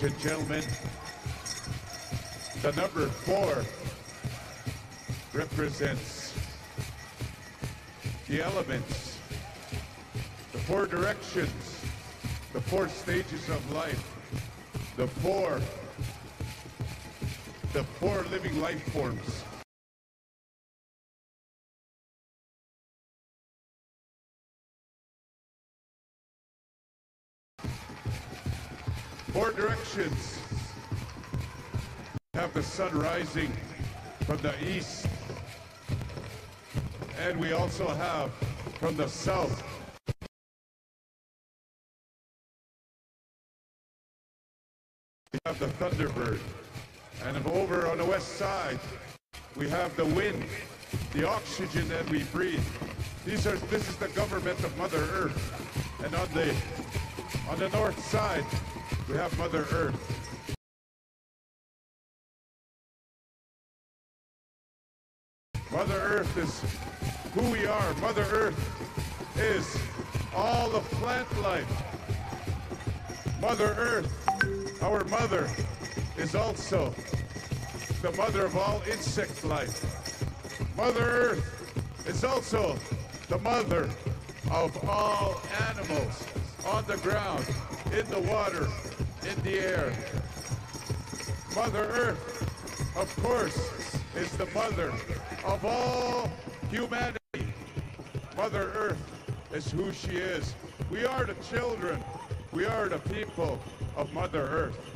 Ladies and gentlemen, the number four represents the elements, the four directions, the four stages of life, the four, the four living life forms. Rising from the east. And we also have from the south. We have the Thunderbird. And over on the west side, we have the wind, the oxygen that we breathe. These are this is the government of Mother Earth. And on the on the north side, we have Mother Earth. Is who we are. Mother Earth is all the plant life. Mother Earth, our mother, is also the mother of all insect life. Mother Earth is also the mother of all animals on the ground, in the water, in the air. Mother Earth, of course, is the mother of all humanity. Mother Earth is who she is. We are the children. We are the people of Mother Earth.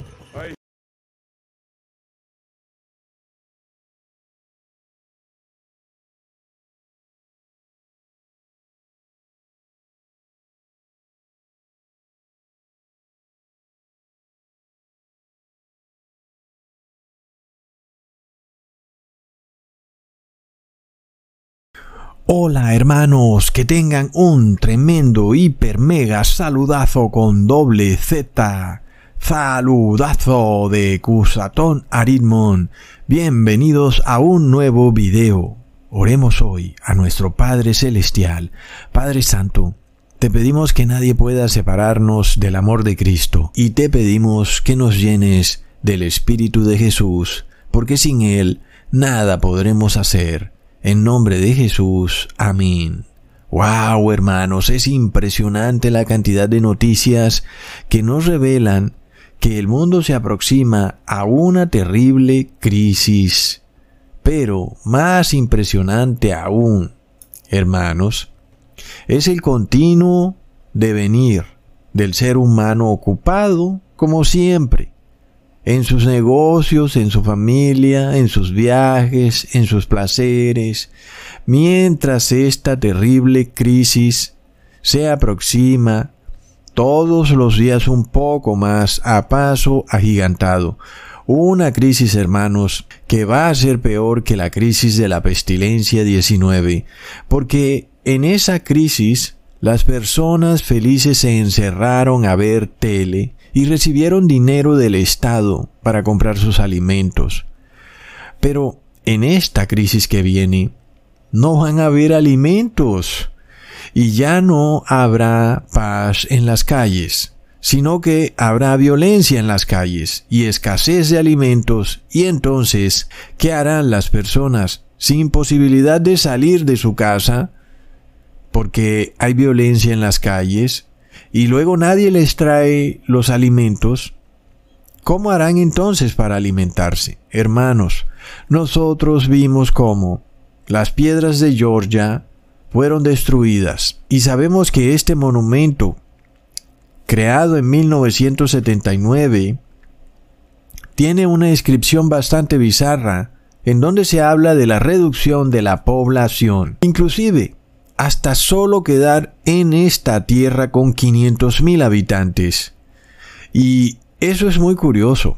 Hola hermanos, que tengan un tremendo hiper mega saludazo con doble Z. Saludazo de Cusatón Aritmon. Bienvenidos a un nuevo video. Oremos hoy a nuestro Padre Celestial. Padre Santo, te pedimos que nadie pueda separarnos del amor de Cristo y te pedimos que nos llenes del Espíritu de Jesús, porque sin Él nada podremos hacer. En nombre de Jesús. Amén. Wow, hermanos, es impresionante la cantidad de noticias que nos revelan que el mundo se aproxima a una terrible crisis. Pero más impresionante aún, hermanos, es el continuo devenir del ser humano ocupado como siempre en sus negocios, en su familia, en sus viajes, en sus placeres, mientras esta terrible crisis se aproxima todos los días un poco más a paso agigantado. Una crisis, hermanos, que va a ser peor que la crisis de la pestilencia 19, porque en esa crisis las personas felices se encerraron a ver tele, y recibieron dinero del Estado para comprar sus alimentos. Pero en esta crisis que viene, no van a haber alimentos y ya no habrá paz en las calles, sino que habrá violencia en las calles y escasez de alimentos y entonces, ¿qué harán las personas sin posibilidad de salir de su casa? Porque hay violencia en las calles, y luego nadie les trae los alimentos, ¿cómo harán entonces para alimentarse? Hermanos, nosotros vimos cómo las piedras de Georgia fueron destruidas y sabemos que este monumento, creado en 1979, tiene una inscripción bastante bizarra en donde se habla de la reducción de la población. Inclusive, hasta solo quedar en esta tierra con 500.000 habitantes. Y eso es muy curioso,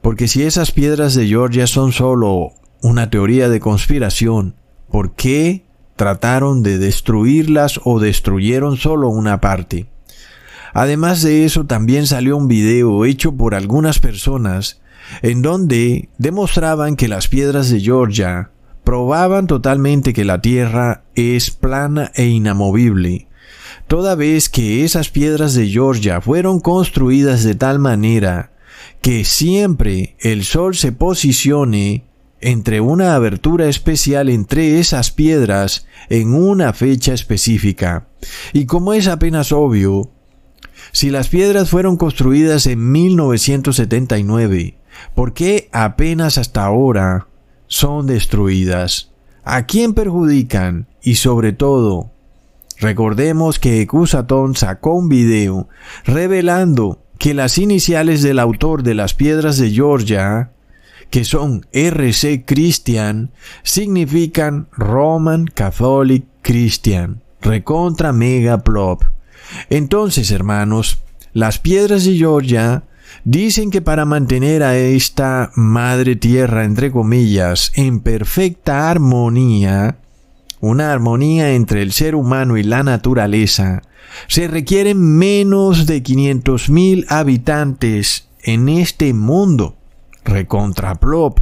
porque si esas piedras de Georgia son solo una teoría de conspiración, ¿por qué trataron de destruirlas o destruyeron solo una parte? Además de eso, también salió un video hecho por algunas personas en donde demostraban que las piedras de Georgia probaban totalmente que la Tierra es plana e inamovible. toda vez que esas piedras de Georgia fueron construidas de tal manera que siempre el sol se posicione entre una abertura especial entre esas piedras en una fecha específica. Y como es apenas obvio, si las piedras fueron construidas en 1979, ¿por qué apenas hasta ahora son destruidas? ¿A quién perjudican? Y sobre todo, recordemos que Cusatón sacó un video revelando que las iniciales del autor de las piedras de Georgia que son RC Christian, significan Roman Catholic Christian, recontra mega plop. Entonces, hermanos, las piedras de Georgia dicen que para mantener a esta madre tierra, entre comillas, en perfecta armonía, una armonía entre el ser humano y la naturaleza, se requieren menos de 500.000 habitantes en este mundo recontraplop.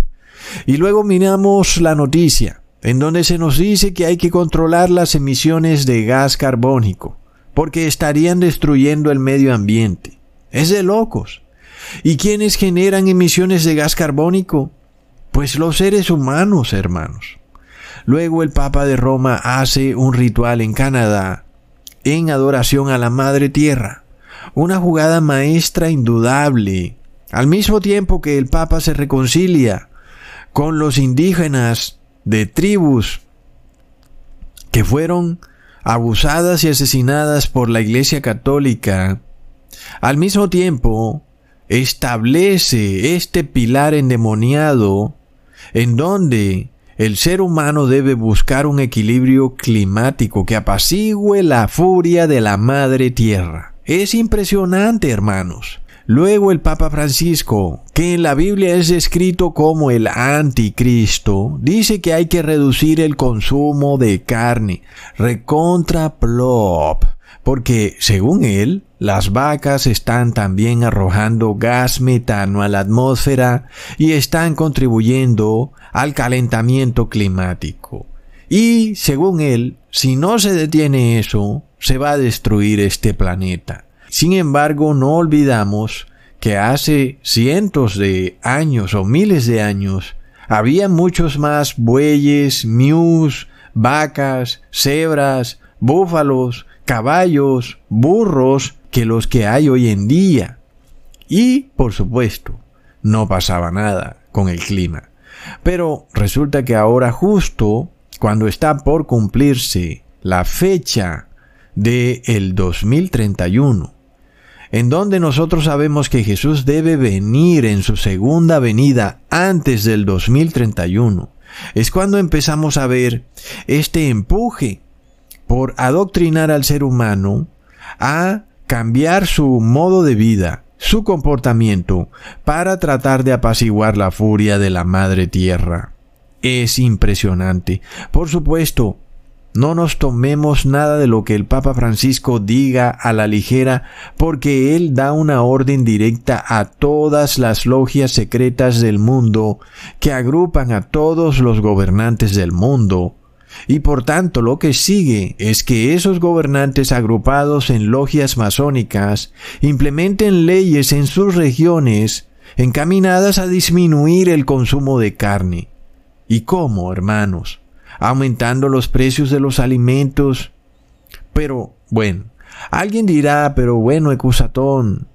Y luego miramos la noticia, en donde se nos dice que hay que controlar las emisiones de gas carbónico, porque estarían destruyendo el medio ambiente. Es de locos. ¿Y quiénes generan emisiones de gas carbónico? Pues los seres humanos, hermanos. Luego el Papa de Roma hace un ritual en Canadá en adoración a la Madre Tierra. Una jugada maestra indudable al mismo tiempo que el Papa se reconcilia con los indígenas de tribus que fueron abusadas y asesinadas por la Iglesia Católica, al mismo tiempo establece este pilar endemoniado en donde el ser humano debe buscar un equilibrio climático que apacigüe la furia de la madre tierra. Es impresionante, hermanos. Luego el Papa Francisco, que en la Biblia es descrito como el anticristo, dice que hay que reducir el consumo de carne, recontra plop, porque según él, las vacas están también arrojando gas metano a la atmósfera y están contribuyendo al calentamiento climático. Y según él, si no se detiene eso, se va a destruir este planeta. Sin embargo, no olvidamos que hace cientos de años o miles de años había muchos más bueyes, mius, vacas, cebras, búfalos, caballos, burros que los que hay hoy en día. Y, por supuesto, no pasaba nada con el clima. Pero resulta que ahora justo cuando está por cumplirse la fecha de el 2031, en donde nosotros sabemos que Jesús debe venir en su segunda venida antes del 2031, es cuando empezamos a ver este empuje por adoctrinar al ser humano a cambiar su modo de vida, su comportamiento, para tratar de apaciguar la furia de la madre tierra. Es impresionante. Por supuesto, no nos tomemos nada de lo que el Papa Francisco diga a la ligera, porque él da una orden directa a todas las logias secretas del mundo que agrupan a todos los gobernantes del mundo. Y por tanto lo que sigue es que esos gobernantes agrupados en logias masónicas implementen leyes en sus regiones encaminadas a disminuir el consumo de carne. ¿Y cómo, hermanos? aumentando los precios de los alimentos. Pero bueno, alguien dirá, pero bueno, Ecusatón,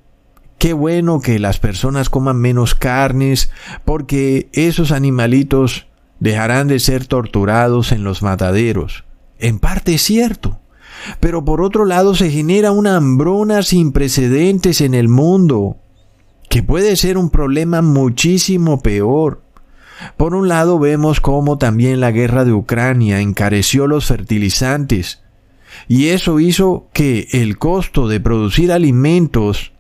qué bueno que las personas coman menos carnes, porque esos animalitos dejarán de ser torturados en los mataderos. En parte es cierto. Pero por otro lado se genera una hambruna sin precedentes en el mundo, que puede ser un problema muchísimo peor. Por un lado vemos cómo también la guerra de Ucrania encareció los fertilizantes y eso hizo que el costo de producir alimentos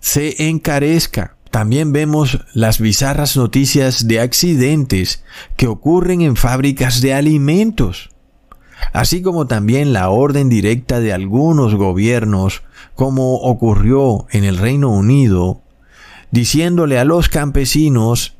se encarezca. También vemos las bizarras noticias de accidentes que ocurren en fábricas de alimentos, así como también la orden directa de algunos gobiernos, como ocurrió en el Reino Unido, diciéndole a los campesinos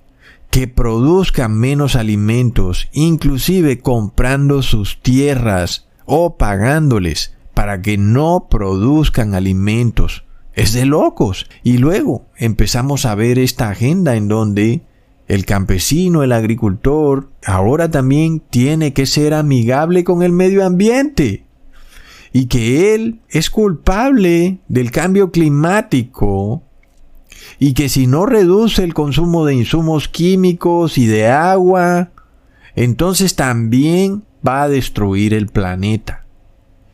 que produzcan menos alimentos, inclusive comprando sus tierras o pagándoles para que no produzcan alimentos. Es de locos. Y luego empezamos a ver esta agenda en donde el campesino, el agricultor, ahora también tiene que ser amigable con el medio ambiente. Y que él es culpable del cambio climático. Y que si no reduce el consumo de insumos químicos y de agua, entonces también va a destruir el planeta.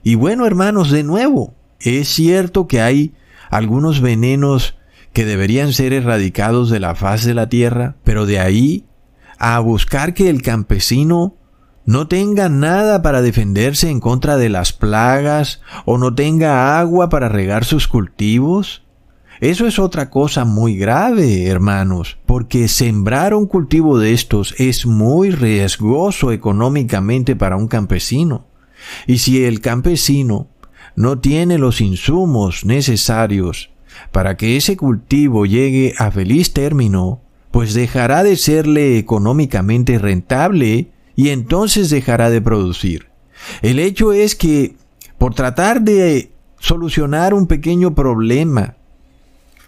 Y bueno, hermanos, de nuevo, es cierto que hay algunos venenos que deberían ser erradicados de la faz de la tierra, pero de ahí a buscar que el campesino no tenga nada para defenderse en contra de las plagas o no tenga agua para regar sus cultivos, eso es otra cosa muy grave, hermanos, porque sembrar un cultivo de estos es muy riesgoso económicamente para un campesino. Y si el campesino no tiene los insumos necesarios para que ese cultivo llegue a feliz término, pues dejará de serle económicamente rentable y entonces dejará de producir. El hecho es que, por tratar de solucionar un pequeño problema,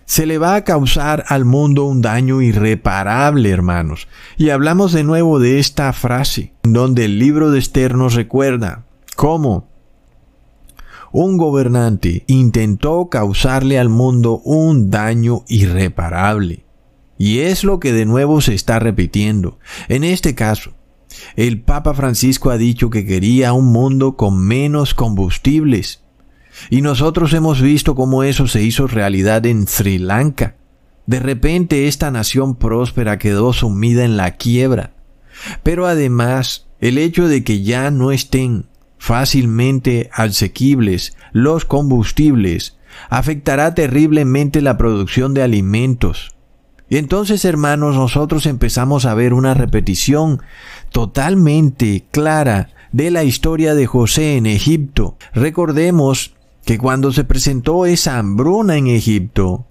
se le va a causar al mundo un daño irreparable, hermanos. Y hablamos de nuevo de esta frase, donde el libro de Esther nos recuerda cómo un gobernante intentó causarle al mundo un daño irreparable. Y es lo que de nuevo se está repitiendo. En este caso, el Papa Francisco ha dicho que quería un mundo con menos combustibles. Y nosotros hemos visto cómo eso se hizo realidad en Sri Lanka. De repente esta nación próspera quedó sumida en la quiebra. Pero además, el hecho de que ya no estén fácilmente asequibles los combustibles afectará terriblemente la producción de alimentos. Y entonces, hermanos, nosotros empezamos a ver una repetición totalmente clara de la historia de José en Egipto. Recordemos que cuando se presentó esa hambruna en Egipto,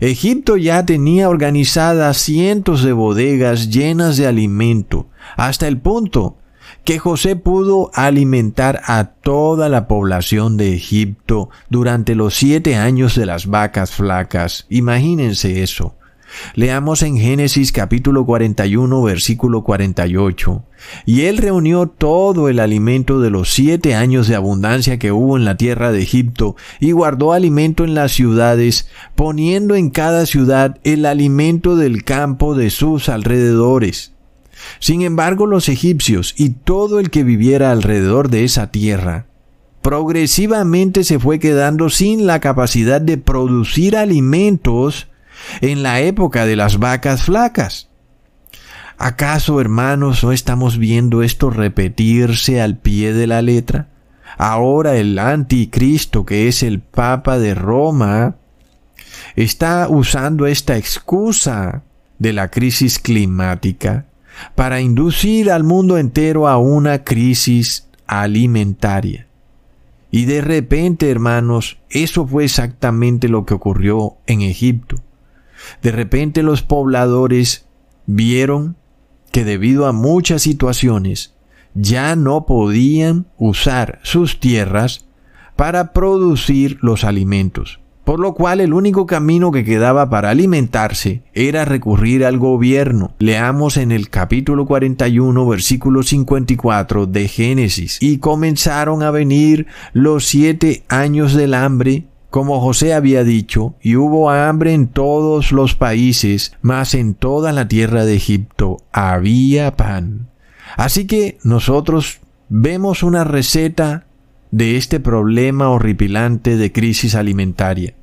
Egipto ya tenía organizadas cientos de bodegas llenas de alimento, hasta el punto que José pudo alimentar a toda la población de Egipto durante los siete años de las vacas flacas. Imagínense eso. Leamos en Génesis capítulo 41 versículo 48. Y él reunió todo el alimento de los siete años de abundancia que hubo en la tierra de Egipto y guardó alimento en las ciudades, poniendo en cada ciudad el alimento del campo de sus alrededores. Sin embargo, los egipcios y todo el que viviera alrededor de esa tierra progresivamente se fue quedando sin la capacidad de producir alimentos en la época de las vacas flacas. ¿Acaso, hermanos, no estamos viendo esto repetirse al pie de la letra? Ahora el anticristo, que es el Papa de Roma, está usando esta excusa de la crisis climática para inducir al mundo entero a una crisis alimentaria. Y de repente, hermanos, eso fue exactamente lo que ocurrió en Egipto. De repente los pobladores vieron que debido a muchas situaciones ya no podían usar sus tierras para producir los alimentos por lo cual el único camino que quedaba para alimentarse era recurrir al gobierno. Leamos en el capítulo 41, versículo 54 de Génesis. Y comenzaron a venir los siete años del hambre, como José había dicho, y hubo hambre en todos los países, mas en toda la tierra de Egipto había pan. Así que nosotros vemos una receta de este problema horripilante de crisis alimentaria.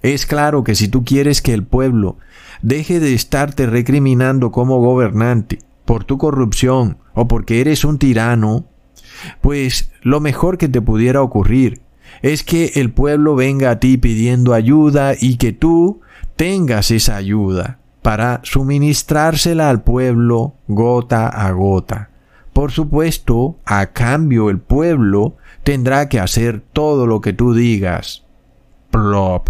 Es claro que si tú quieres que el pueblo deje de estarte recriminando como gobernante por tu corrupción o porque eres un tirano, pues lo mejor que te pudiera ocurrir es que el pueblo venga a ti pidiendo ayuda y que tú tengas esa ayuda para suministrársela al pueblo gota a gota. Por supuesto, a cambio el pueblo tendrá que hacer todo lo que tú digas. Plop.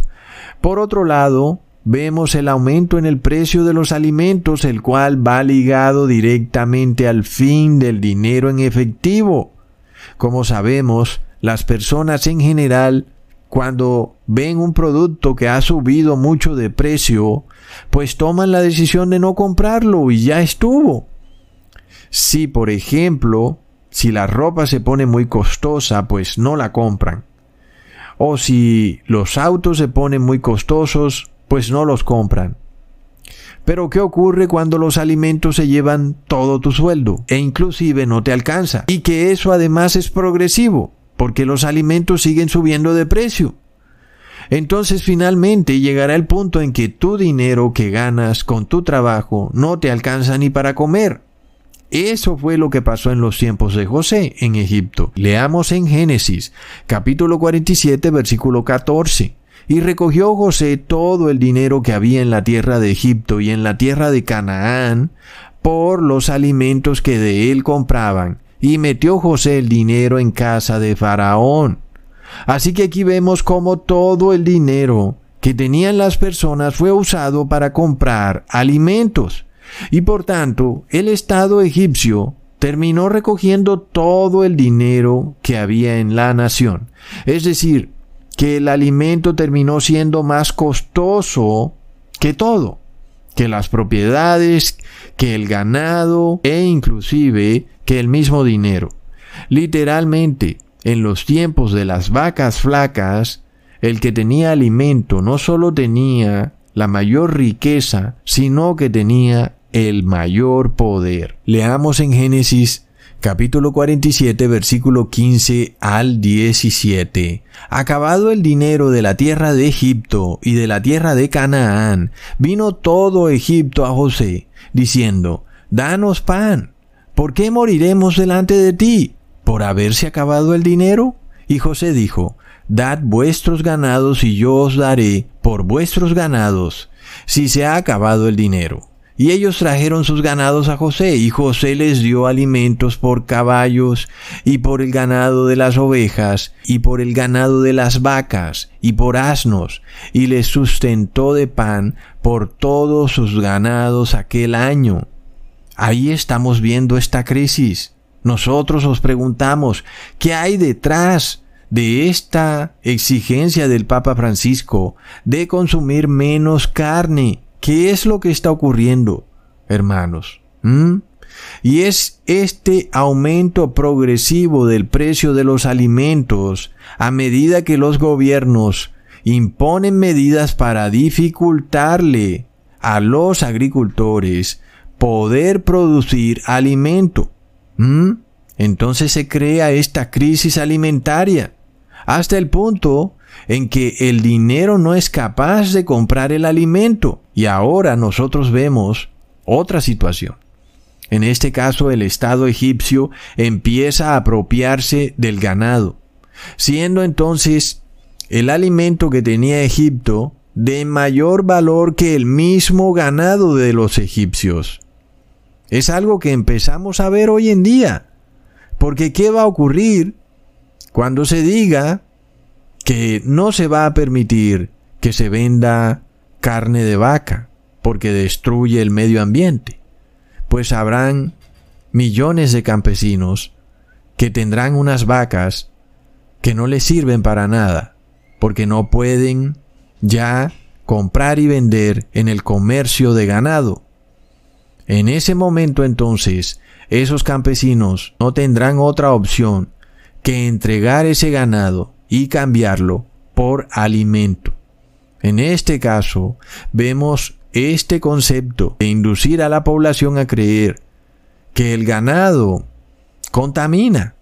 Por otro lado, vemos el aumento en el precio de los alimentos, el cual va ligado directamente al fin del dinero en efectivo. Como sabemos, las personas en general, cuando ven un producto que ha subido mucho de precio, pues toman la decisión de no comprarlo y ya estuvo. Si, por ejemplo, si la ropa se pone muy costosa, pues no la compran. O si los autos se ponen muy costosos, pues no los compran. Pero ¿qué ocurre cuando los alimentos se llevan todo tu sueldo e inclusive no te alcanza? Y que eso además es progresivo, porque los alimentos siguen subiendo de precio. Entonces finalmente llegará el punto en que tu dinero que ganas con tu trabajo no te alcanza ni para comer. Eso fue lo que pasó en los tiempos de José en Egipto. Leamos en Génesis capítulo 47 versículo 14. Y recogió José todo el dinero que había en la tierra de Egipto y en la tierra de Canaán por los alimentos que de él compraban, y metió José el dinero en casa de Faraón. Así que aquí vemos cómo todo el dinero que tenían las personas fue usado para comprar alimentos. Y por tanto, el Estado egipcio terminó recogiendo todo el dinero que había en la nación. Es decir, que el alimento terminó siendo más costoso que todo, que las propiedades, que el ganado e inclusive que el mismo dinero. Literalmente, en los tiempos de las vacas flacas, el que tenía alimento no solo tenía la mayor riqueza, sino que tenía el mayor poder. Leamos en Génesis capítulo 47, versículo 15 al 17. Acabado el dinero de la tierra de Egipto y de la tierra de Canaán, vino todo Egipto a José, diciendo, Danos pan, ¿por qué moriremos delante de ti? ¿Por haberse acabado el dinero? Y José dijo, Dad vuestros ganados y yo os daré por vuestros ganados, si se ha acabado el dinero. Y ellos trajeron sus ganados a José, y José les dio alimentos por caballos, y por el ganado de las ovejas, y por el ganado de las vacas, y por asnos, y les sustentó de pan por todos sus ganados aquel año. Ahí estamos viendo esta crisis. Nosotros os preguntamos, ¿qué hay detrás de esta exigencia del Papa Francisco de consumir menos carne? ¿Qué es lo que está ocurriendo, hermanos? ¿Mm? Y es este aumento progresivo del precio de los alimentos a medida que los gobiernos imponen medidas para dificultarle a los agricultores poder producir alimento. ¿Mm? Entonces se crea esta crisis alimentaria hasta el punto en que el dinero no es capaz de comprar el alimento. Y ahora nosotros vemos otra situación. En este caso el Estado egipcio empieza a apropiarse del ganado, siendo entonces el alimento que tenía Egipto de mayor valor que el mismo ganado de los egipcios. Es algo que empezamos a ver hoy en día. Porque ¿qué va a ocurrir cuando se diga que no se va a permitir que se venda carne de vaca porque destruye el medio ambiente, pues habrán millones de campesinos que tendrán unas vacas que no les sirven para nada, porque no pueden ya comprar y vender en el comercio de ganado. En ese momento entonces, esos campesinos no tendrán otra opción que entregar ese ganado y cambiarlo por alimento. En este caso, vemos este concepto de inducir a la población a creer que el ganado contamina,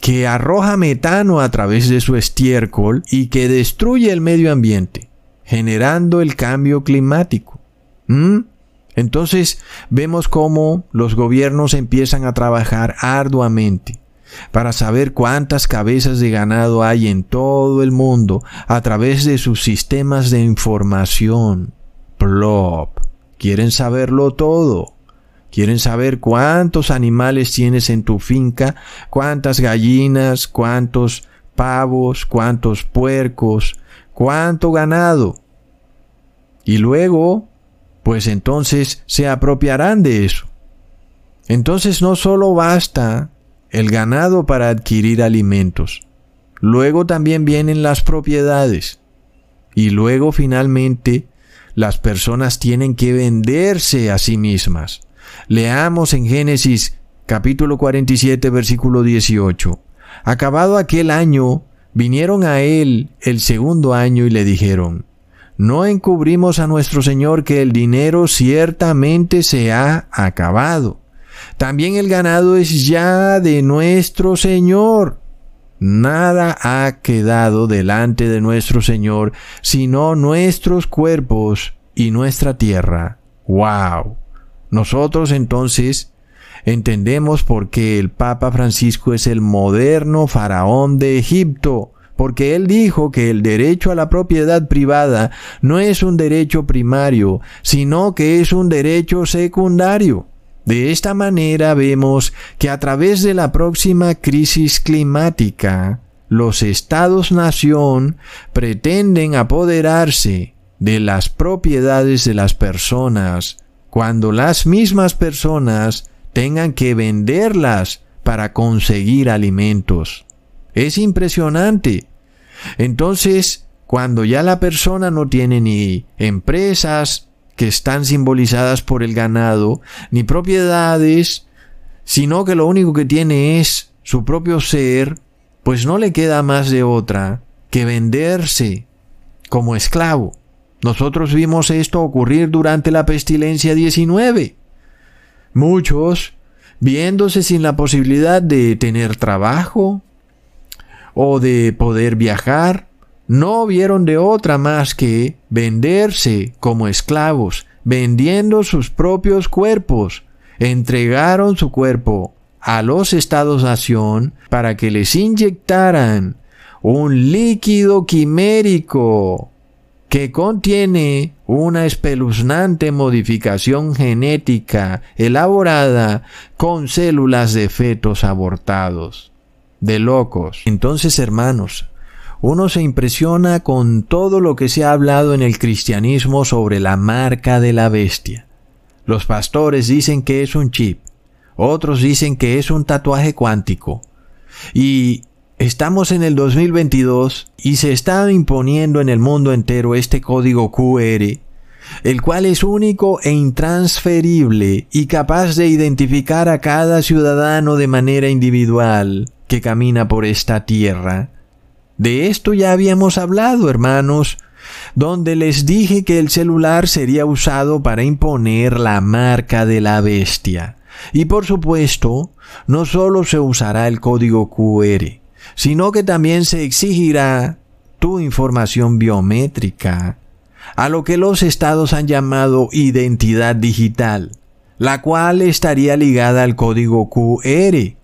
que arroja metano a través de su estiércol y que destruye el medio ambiente, generando el cambio climático. ¿Mm? Entonces vemos cómo los gobiernos empiezan a trabajar arduamente para saber cuántas cabezas de ganado hay en todo el mundo a través de sus sistemas de información. Plop. Quieren saberlo todo. Quieren saber cuántos animales tienes en tu finca, cuántas gallinas, cuántos pavos, cuántos puercos, cuánto ganado. Y luego, pues entonces se apropiarán de eso. Entonces no solo basta el ganado para adquirir alimentos. luego también vienen las propiedades y luego finalmente las personas tienen que venderse a sí mismas. Leamos en Génesis capítulo 47 versículo 18. Acabado aquel año, vinieron a él el segundo año y le dijeron, no encubrimos a nuestro Señor que el dinero ciertamente se ha acabado. También el ganado es ya de nuestro Señor. Nada ha quedado delante de nuestro Señor, sino nuestros cuerpos y nuestra tierra. ¡Wow! Nosotros entonces entendemos por qué el Papa Francisco es el moderno faraón de Egipto, porque él dijo que el derecho a la propiedad privada no es un derecho primario, sino que es un derecho secundario. De esta manera vemos que a través de la próxima crisis climática, los estados-nación pretenden apoderarse de las propiedades de las personas cuando las mismas personas tengan que venderlas para conseguir alimentos. Es impresionante. Entonces, cuando ya la persona no tiene ni empresas, que están simbolizadas por el ganado, ni propiedades, sino que lo único que tiene es su propio ser, pues no le queda más de otra que venderse como esclavo. Nosotros vimos esto ocurrir durante la pestilencia 19. Muchos, viéndose sin la posibilidad de tener trabajo o de poder viajar, no vieron de otra más que venderse como esclavos, vendiendo sus propios cuerpos. Entregaron su cuerpo a los estados-nación para que les inyectaran un líquido quimérico que contiene una espeluznante modificación genética elaborada con células de fetos abortados. De locos. Entonces, hermanos, uno se impresiona con todo lo que se ha hablado en el cristianismo sobre la marca de la bestia. Los pastores dicen que es un chip, otros dicen que es un tatuaje cuántico. Y estamos en el 2022 y se está imponiendo en el mundo entero este código QR, el cual es único e intransferible y capaz de identificar a cada ciudadano de manera individual que camina por esta tierra de esto ya habíamos hablado, hermanos, donde les dije que el celular sería usado para imponer la marca de la bestia. Y por supuesto, no solo se usará el código QR, sino que también se exigirá tu información biométrica, a lo que los estados han llamado identidad digital, la cual estaría ligada al código QR.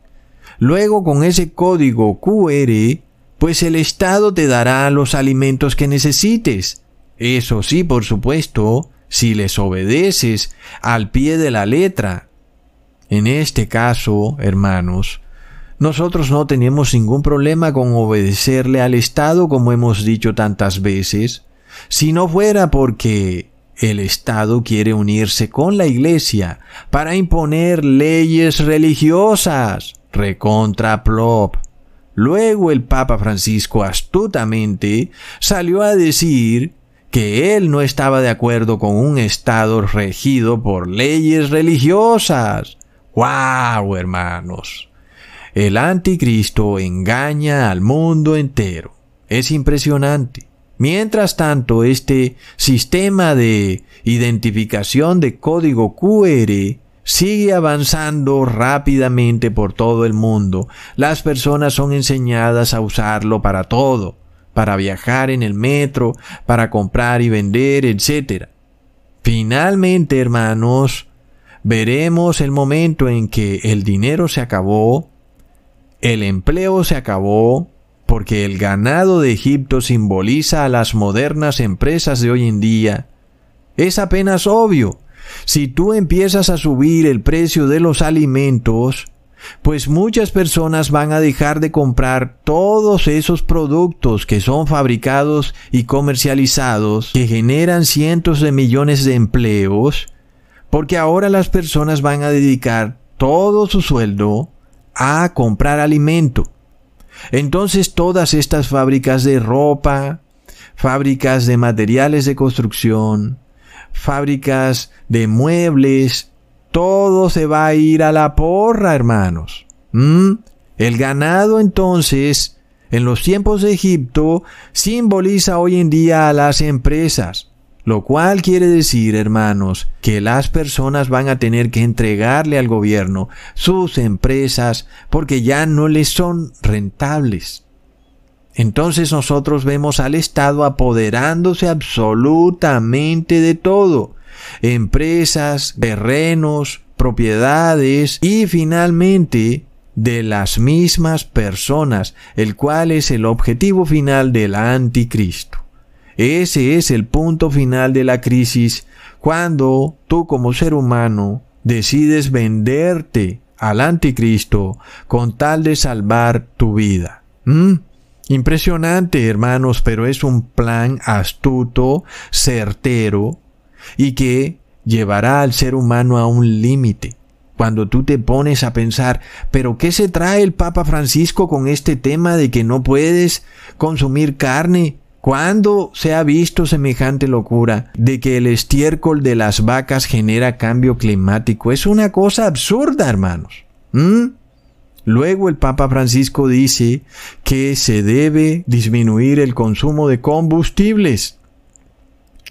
Luego con ese código QR pues el Estado te dará los alimentos que necesites. Eso sí, por supuesto, si les obedeces al pie de la letra. En este caso, hermanos, nosotros no tenemos ningún problema con obedecerle al Estado como hemos dicho tantas veces, si no fuera porque el Estado quiere unirse con la Iglesia para imponer leyes religiosas. Recontra plop. Luego el Papa Francisco astutamente salió a decir que él no estaba de acuerdo con un Estado regido por leyes religiosas. ¡Wow, hermanos! El anticristo engaña al mundo entero. Es impresionante. Mientras tanto, este sistema de identificación de código QR sigue avanzando rápidamente por todo el mundo. Las personas son enseñadas a usarlo para todo, para viajar en el metro, para comprar y vender, etc. Finalmente, hermanos, veremos el momento en que el dinero se acabó, el empleo se acabó, porque el ganado de Egipto simboliza a las modernas empresas de hoy en día. Es apenas obvio si tú empiezas a subir el precio de los alimentos, pues muchas personas van a dejar de comprar todos esos productos que son fabricados y comercializados, que generan cientos de millones de empleos, porque ahora las personas van a dedicar todo su sueldo a comprar alimento. Entonces todas estas fábricas de ropa, fábricas de materiales de construcción, fábricas de muebles, todo se va a ir a la porra, hermanos. ¿Mm? El ganado entonces, en los tiempos de Egipto, simboliza hoy en día a las empresas. Lo cual quiere decir, hermanos, que las personas van a tener que entregarle al gobierno sus empresas porque ya no les son rentables. Entonces nosotros vemos al Estado apoderándose absolutamente de todo. Empresas, terrenos, propiedades y finalmente de las mismas personas, el cual es el objetivo final del anticristo. Ese es el punto final de la crisis cuando tú como ser humano decides venderte al anticristo con tal de salvar tu vida. ¿Mm? Impresionante, hermanos, pero es un plan astuto, certero y que llevará al ser humano a un límite. Cuando tú te pones a pensar, pero ¿qué se trae el Papa Francisco con este tema de que no puedes consumir carne? ¿Cuándo se ha visto semejante locura de que el estiércol de las vacas genera cambio climático? Es una cosa absurda, hermanos. ¿Mm? Luego el Papa Francisco dice que se debe disminuir el consumo de combustibles.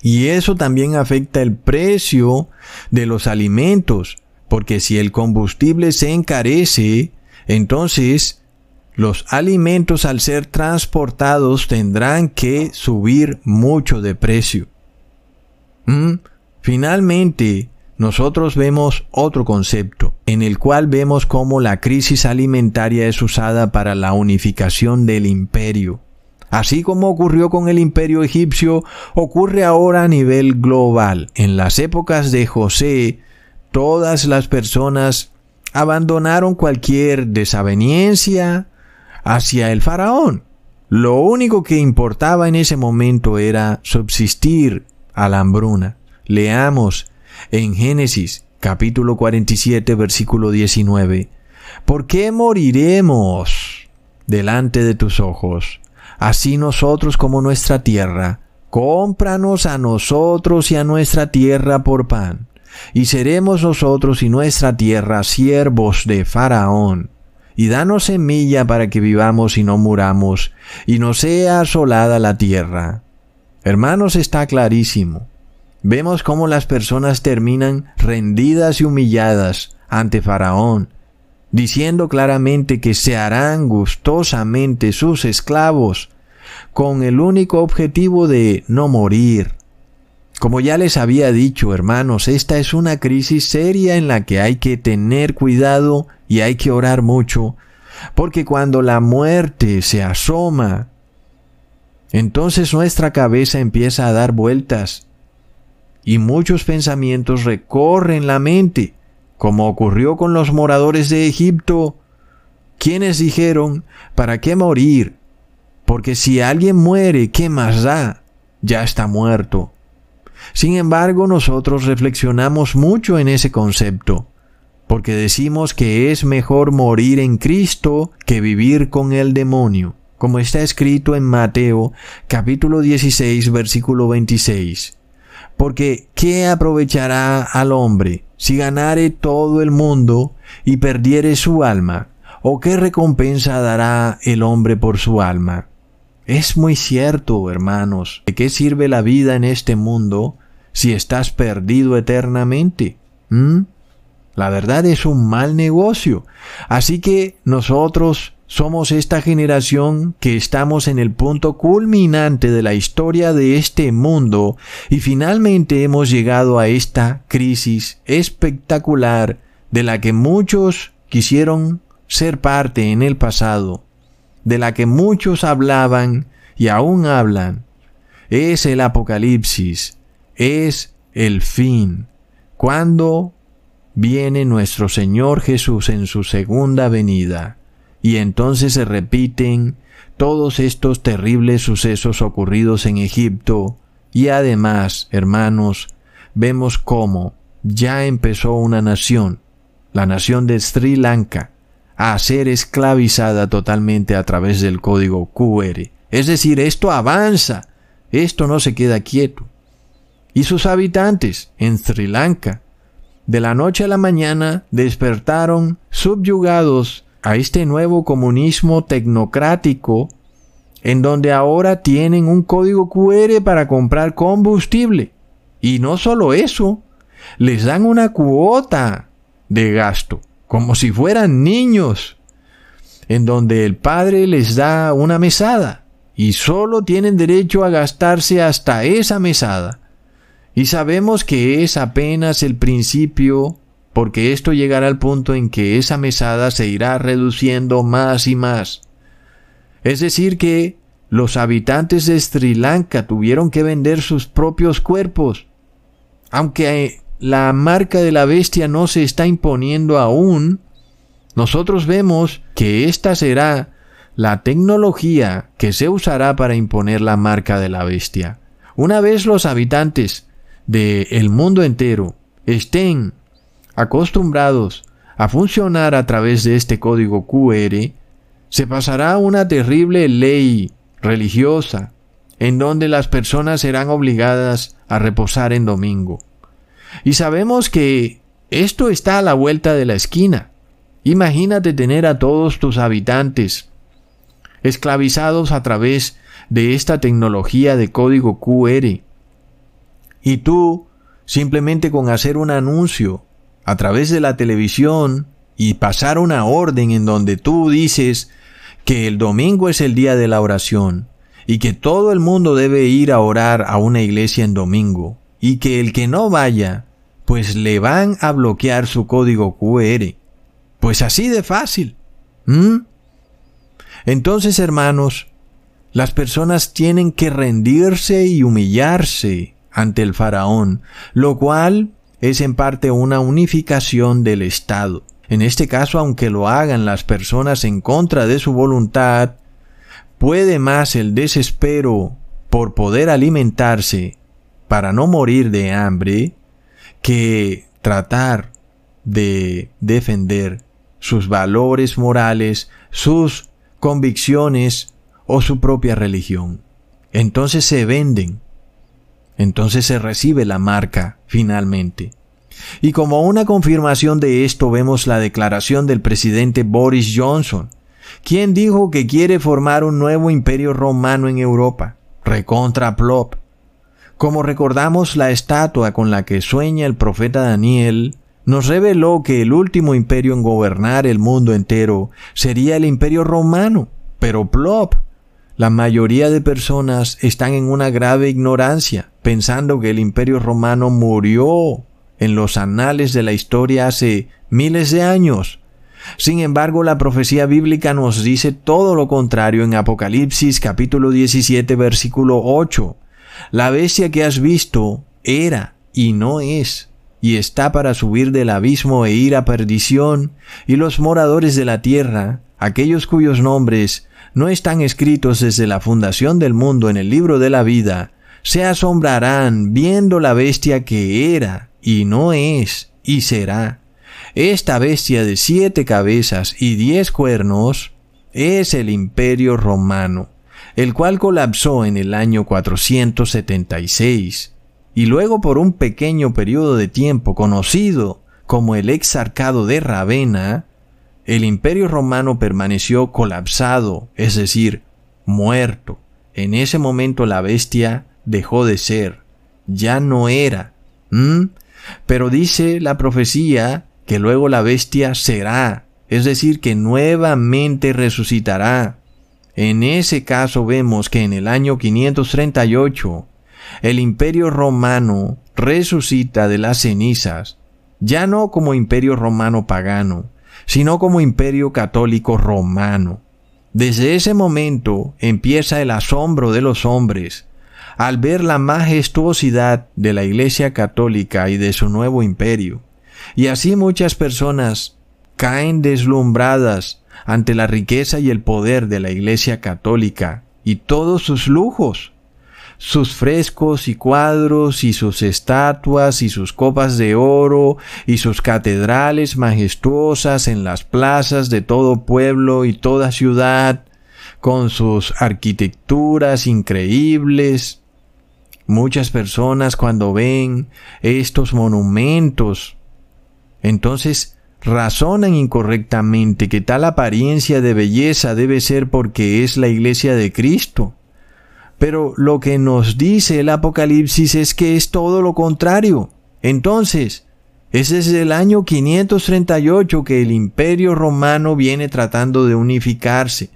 Y eso también afecta el precio de los alimentos, porque si el combustible se encarece, entonces los alimentos al ser transportados tendrán que subir mucho de precio. Mm, finalmente, nosotros vemos otro concepto, en el cual vemos cómo la crisis alimentaria es usada para la unificación del imperio. Así como ocurrió con el imperio egipcio, ocurre ahora a nivel global. En las épocas de José, todas las personas abandonaron cualquier desaveniencia, hacia el faraón. Lo único que importaba en ese momento era subsistir a la hambruna. Leamos en Génesis capítulo 47 versículo 19. ¿Por qué moriremos delante de tus ojos? Así nosotros como nuestra tierra. Cómpranos a nosotros y a nuestra tierra por pan, y seremos nosotros y nuestra tierra siervos de Faraón y danos semilla para que vivamos y no muramos, y no sea asolada la tierra. Hermanos, está clarísimo. Vemos cómo las personas terminan rendidas y humilladas ante Faraón, diciendo claramente que se harán gustosamente sus esclavos, con el único objetivo de no morir. Como ya les había dicho, hermanos, esta es una crisis seria en la que hay que tener cuidado y hay que orar mucho, porque cuando la muerte se asoma, entonces nuestra cabeza empieza a dar vueltas y muchos pensamientos recorren la mente, como ocurrió con los moradores de Egipto, quienes dijeron, ¿para qué morir? Porque si alguien muere, ¿qué más da? Ya está muerto. Sin embargo, nosotros reflexionamos mucho en ese concepto porque decimos que es mejor morir en Cristo que vivir con el demonio, como está escrito en Mateo capítulo 16 versículo 26. Porque ¿qué aprovechará al hombre si ganare todo el mundo y perdiere su alma? ¿O qué recompensa dará el hombre por su alma? Es muy cierto, hermanos, ¿de qué sirve la vida en este mundo si estás perdido eternamente? ¿Mm? La verdad es un mal negocio. Así que nosotros somos esta generación que estamos en el punto culminante de la historia de este mundo y finalmente hemos llegado a esta crisis espectacular de la que muchos quisieron ser parte en el pasado, de la que muchos hablaban y aún hablan. Es el apocalipsis, es el fin, cuando viene nuestro Señor Jesús en su segunda venida, y entonces se repiten todos estos terribles sucesos ocurridos en Egipto, y además, hermanos, vemos cómo ya empezó una nación, la nación de Sri Lanka, a ser esclavizada totalmente a través del código QR. Es decir, esto avanza, esto no se queda quieto. Y sus habitantes en Sri Lanka, de la noche a la mañana, despertaron subyugados a este nuevo comunismo tecnocrático en donde ahora tienen un código QR para comprar combustible. Y no solo eso, les dan una cuota de gasto, como si fueran niños, en donde el padre les da una mesada y solo tienen derecho a gastarse hasta esa mesada. Y sabemos que es apenas el principio, porque esto llegará al punto en que esa mesada se irá reduciendo más y más. Es decir, que los habitantes de Sri Lanka tuvieron que vender sus propios cuerpos. Aunque la marca de la bestia no se está imponiendo aún, nosotros vemos que esta será la tecnología que se usará para imponer la marca de la bestia. Una vez los habitantes del mundo entero estén acostumbrados a funcionar a través de este código QR, se pasará una terrible ley religiosa en donde las personas serán obligadas a reposar en domingo. Y sabemos que esto está a la vuelta de la esquina. Imagínate tener a todos tus habitantes esclavizados a través de esta tecnología de código QR. Y tú, simplemente con hacer un anuncio a través de la televisión y pasar una orden en donde tú dices que el domingo es el día de la oración y que todo el mundo debe ir a orar a una iglesia en domingo y que el que no vaya, pues le van a bloquear su código QR. Pues así de fácil. Entonces, hermanos, las personas tienen que rendirse y humillarse ante el faraón, lo cual es en parte una unificación del Estado. En este caso, aunque lo hagan las personas en contra de su voluntad, puede más el desespero por poder alimentarse para no morir de hambre que tratar de defender sus valores morales, sus convicciones o su propia religión. Entonces se venden. Entonces se recibe la marca finalmente. Y como una confirmación de esto vemos la declaración del presidente Boris Johnson, quien dijo que quiere formar un nuevo imperio romano en Europa, recontra Plop. Como recordamos la estatua con la que sueña el profeta Daniel, nos reveló que el último imperio en gobernar el mundo entero sería el imperio romano, pero Plop. La mayoría de personas están en una grave ignorancia, pensando que el imperio romano murió en los anales de la historia hace miles de años. Sin embargo, la profecía bíblica nos dice todo lo contrario en Apocalipsis capítulo 17 versículo 8. La bestia que has visto era y no es, y está para subir del abismo e ir a perdición, y los moradores de la tierra, aquellos cuyos nombres no están escritos desde la fundación del mundo en el libro de la vida, se asombrarán viendo la bestia que era y no es, y será. Esta bestia de siete cabezas y diez cuernos es el imperio romano, el cual colapsó en el año 476, y luego por un pequeño periodo de tiempo conocido como el exarcado de Ravenna, el imperio romano permaneció colapsado, es decir, muerto. En ese momento la bestia dejó de ser, ya no era. Pero dice la profecía que luego la bestia será, es decir, que nuevamente resucitará. En ese caso vemos que en el año 538 el imperio romano resucita de las cenizas, ya no como imperio romano pagano, sino como imperio católico romano. Desde ese momento empieza el asombro de los hombres, al ver la majestuosidad de la Iglesia Católica y de su nuevo imperio. Y así muchas personas caen deslumbradas ante la riqueza y el poder de la Iglesia Católica y todos sus lujos. sus frescos y cuadros y sus estatuas y sus copas de oro y sus catedrales majestuosas en las plazas de todo pueblo y toda ciudad, con sus arquitecturas increíbles. Muchas personas cuando ven estos monumentos, entonces razonan incorrectamente que tal apariencia de belleza debe ser porque es la iglesia de Cristo. Pero lo que nos dice el Apocalipsis es que es todo lo contrario. Entonces, es desde el año 538 que el imperio romano viene tratando de unificarse,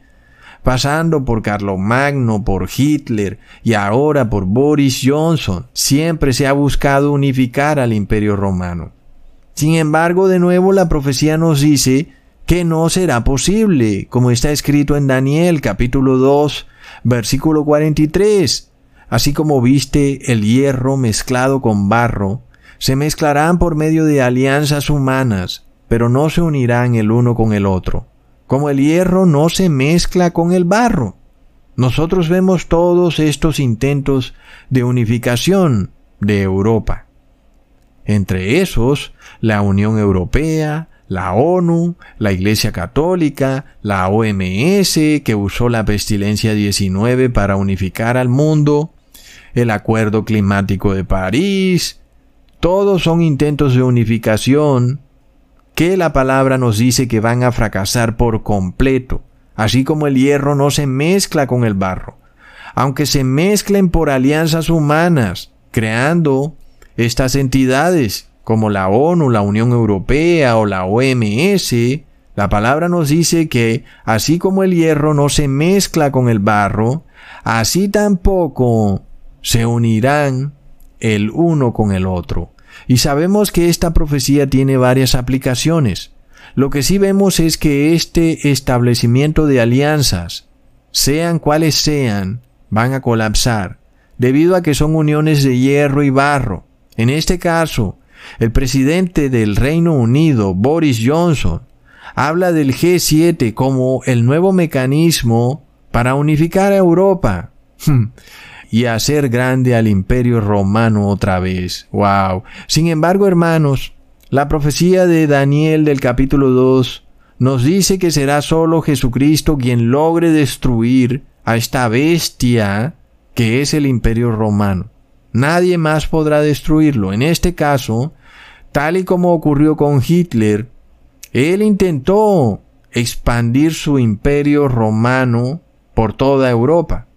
pasando por Carlomagno, por Hitler y ahora por Boris Johnson. Siempre se ha buscado unificar al imperio romano. Sin embargo, de nuevo la profecía nos dice que no será posible, como está escrito en Daniel capítulo 2, versículo 43. Así como viste el hierro mezclado con barro, se mezclarán por medio de alianzas humanas, pero no se unirán el uno con el otro, como el hierro no se mezcla con el barro. Nosotros vemos todos estos intentos de unificación de Europa. Entre esos, la Unión Europea, la ONU, la Iglesia Católica, la OMS, que usó la pestilencia 19 para unificar al mundo, el Acuerdo Climático de París, todos son intentos de unificación que la palabra nos dice que van a fracasar por completo, así como el hierro no se mezcla con el barro, aunque se mezclen por alianzas humanas, creando estas entidades, como la ONU, la Unión Europea o la OMS, la palabra nos dice que así como el hierro no se mezcla con el barro, así tampoco se unirán el uno con el otro. Y sabemos que esta profecía tiene varias aplicaciones. Lo que sí vemos es que este establecimiento de alianzas, sean cuales sean, van a colapsar, debido a que son uniones de hierro y barro. En este caso, el presidente del Reino Unido, Boris Johnson, habla del G7 como el nuevo mecanismo para unificar a Europa y hacer grande al imperio romano otra vez. ¡Wow! Sin embargo, hermanos, la profecía de Daniel del capítulo 2 nos dice que será solo Jesucristo quien logre destruir a esta bestia que es el imperio romano. Nadie más podrá destruirlo. En este caso, tal y como ocurrió con Hitler, él intentó expandir su imperio romano por toda Europa.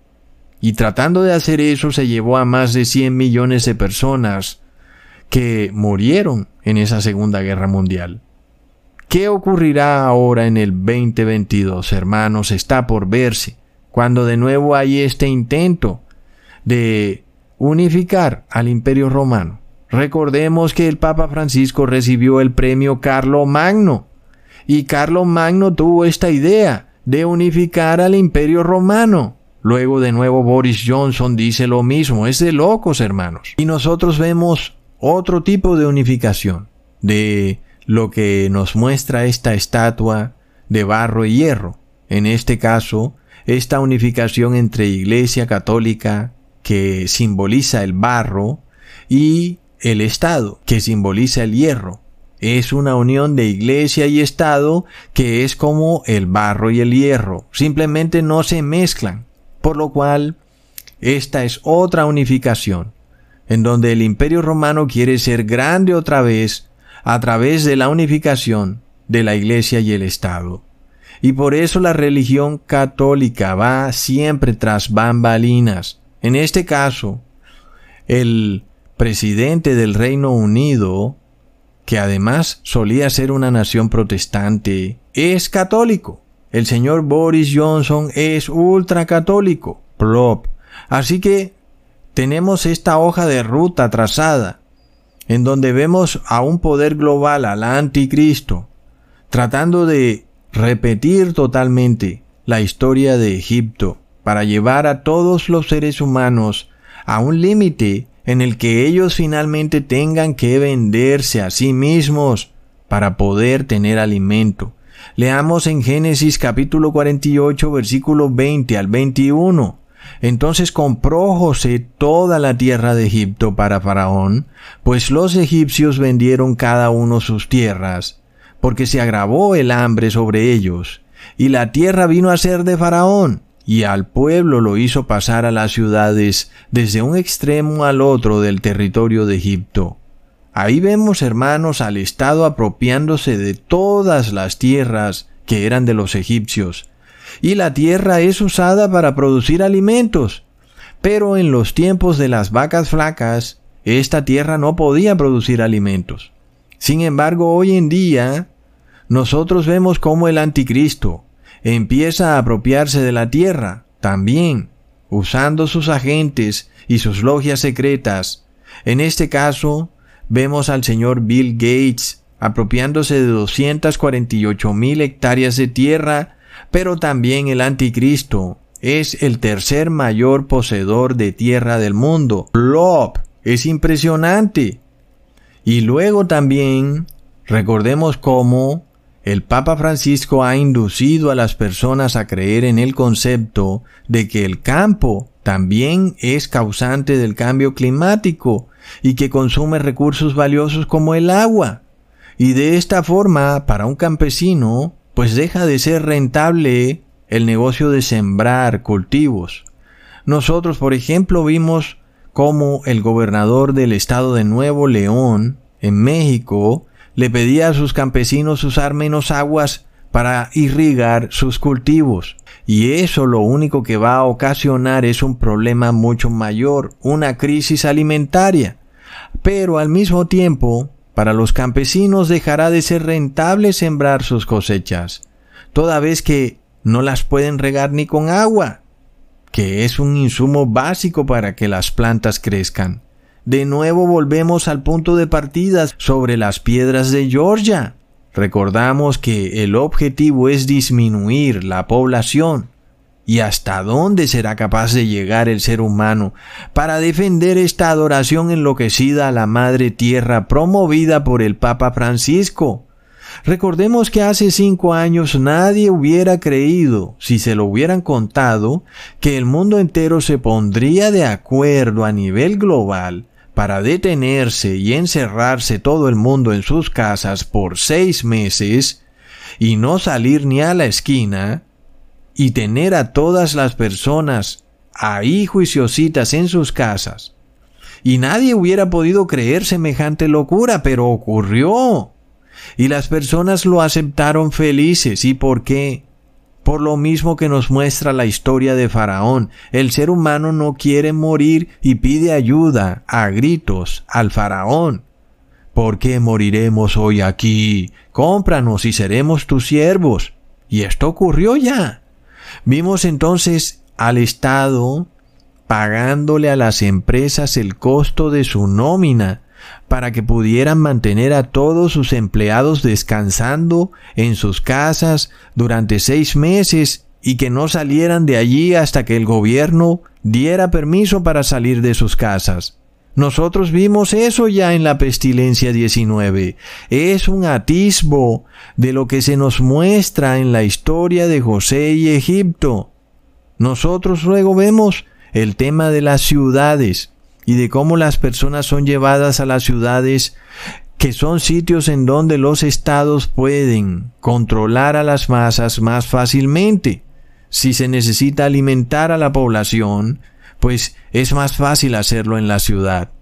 Y tratando de hacer eso se llevó a más de 100 millones de personas que murieron en esa Segunda Guerra Mundial. ¿Qué ocurrirá ahora en el 2022, hermanos? Está por verse, cuando de nuevo hay este intento de unificar al imperio romano. Recordemos que el Papa Francisco recibió el premio Carlo Magno y Carlo Magno tuvo esta idea de unificar al imperio romano. Luego de nuevo Boris Johnson dice lo mismo, es de locos hermanos. Y nosotros vemos otro tipo de unificación, de lo que nos muestra esta estatua de barro y hierro. En este caso, esta unificación entre Iglesia Católica que simboliza el barro, y el Estado, que simboliza el hierro. Es una unión de iglesia y Estado que es como el barro y el hierro. Simplemente no se mezclan. Por lo cual, esta es otra unificación, en donde el imperio romano quiere ser grande otra vez a través de la unificación de la iglesia y el Estado. Y por eso la religión católica va siempre tras bambalinas, en este caso, el presidente del Reino Unido, que además solía ser una nación protestante, es católico. El señor Boris Johnson es ultracatólico. Plop. Así que tenemos esta hoja de ruta trazada, en donde vemos a un poder global, al anticristo, tratando de repetir totalmente la historia de Egipto para llevar a todos los seres humanos a un límite en el que ellos finalmente tengan que venderse a sí mismos para poder tener alimento. Leamos en Génesis capítulo 48 versículo 20 al 21. Entonces compró José toda la tierra de Egipto para Faraón, pues los egipcios vendieron cada uno sus tierras, porque se agravó el hambre sobre ellos, y la tierra vino a ser de Faraón, y al pueblo lo hizo pasar a las ciudades desde un extremo al otro del territorio de Egipto. Ahí vemos, hermanos, al Estado apropiándose de todas las tierras que eran de los egipcios, y la tierra es usada para producir alimentos. Pero en los tiempos de las vacas flacas, esta tierra no podía producir alimentos. Sin embargo, hoy en día, nosotros vemos cómo el anticristo empieza a apropiarse de la tierra, también, usando sus agentes y sus logias secretas. En este caso, vemos al señor Bill Gates apropiándose de 248 mil hectáreas de tierra pero también el anticristo es el tercer mayor poseedor de tierra del mundo. Lob es impresionante. Y luego también recordemos cómo el Papa Francisco ha inducido a las personas a creer en el concepto de que el campo también es causante del cambio climático y que consume recursos valiosos como el agua. Y de esta forma, para un campesino, pues deja de ser rentable el negocio de sembrar cultivos. Nosotros, por ejemplo, vimos cómo el gobernador del estado de Nuevo León, en México, le pedía a sus campesinos usar menos aguas para irrigar sus cultivos. Y eso lo único que va a ocasionar es un problema mucho mayor, una crisis alimentaria. Pero al mismo tiempo, para los campesinos dejará de ser rentable sembrar sus cosechas, toda vez que no las pueden regar ni con agua, que es un insumo básico para que las plantas crezcan. De nuevo volvemos al punto de partida sobre las piedras de Georgia. Recordamos que el objetivo es disminuir la población, ¿Y hasta dónde será capaz de llegar el ser humano para defender esta adoración enloquecida a la Madre Tierra promovida por el Papa Francisco? Recordemos que hace cinco años nadie hubiera creído, si se lo hubieran contado, que el mundo entero se pondría de acuerdo a nivel global para detenerse y encerrarse todo el mundo en sus casas por seis meses y no salir ni a la esquina, y tener a todas las personas ahí juiciositas en sus casas. Y nadie hubiera podido creer semejante locura, pero ocurrió. Y las personas lo aceptaron felices. ¿Y por qué? Por lo mismo que nos muestra la historia de Faraón, el ser humano no quiere morir y pide ayuda a gritos al Faraón. ¿Por qué moriremos hoy aquí? Cómpranos y seremos tus siervos. Y esto ocurrió ya. Vimos entonces al Estado pagándole a las empresas el costo de su nómina para que pudieran mantener a todos sus empleados descansando en sus casas durante seis meses y que no salieran de allí hasta que el gobierno diera permiso para salir de sus casas. Nosotros vimos eso ya en la pestilencia 19. Es un atisbo de lo que se nos muestra en la historia de José y Egipto. Nosotros luego vemos el tema de las ciudades y de cómo las personas son llevadas a las ciudades que son sitios en donde los estados pueden controlar a las masas más fácilmente. Si se necesita alimentar a la población, pues es más fácil hacerlo en la ciudad.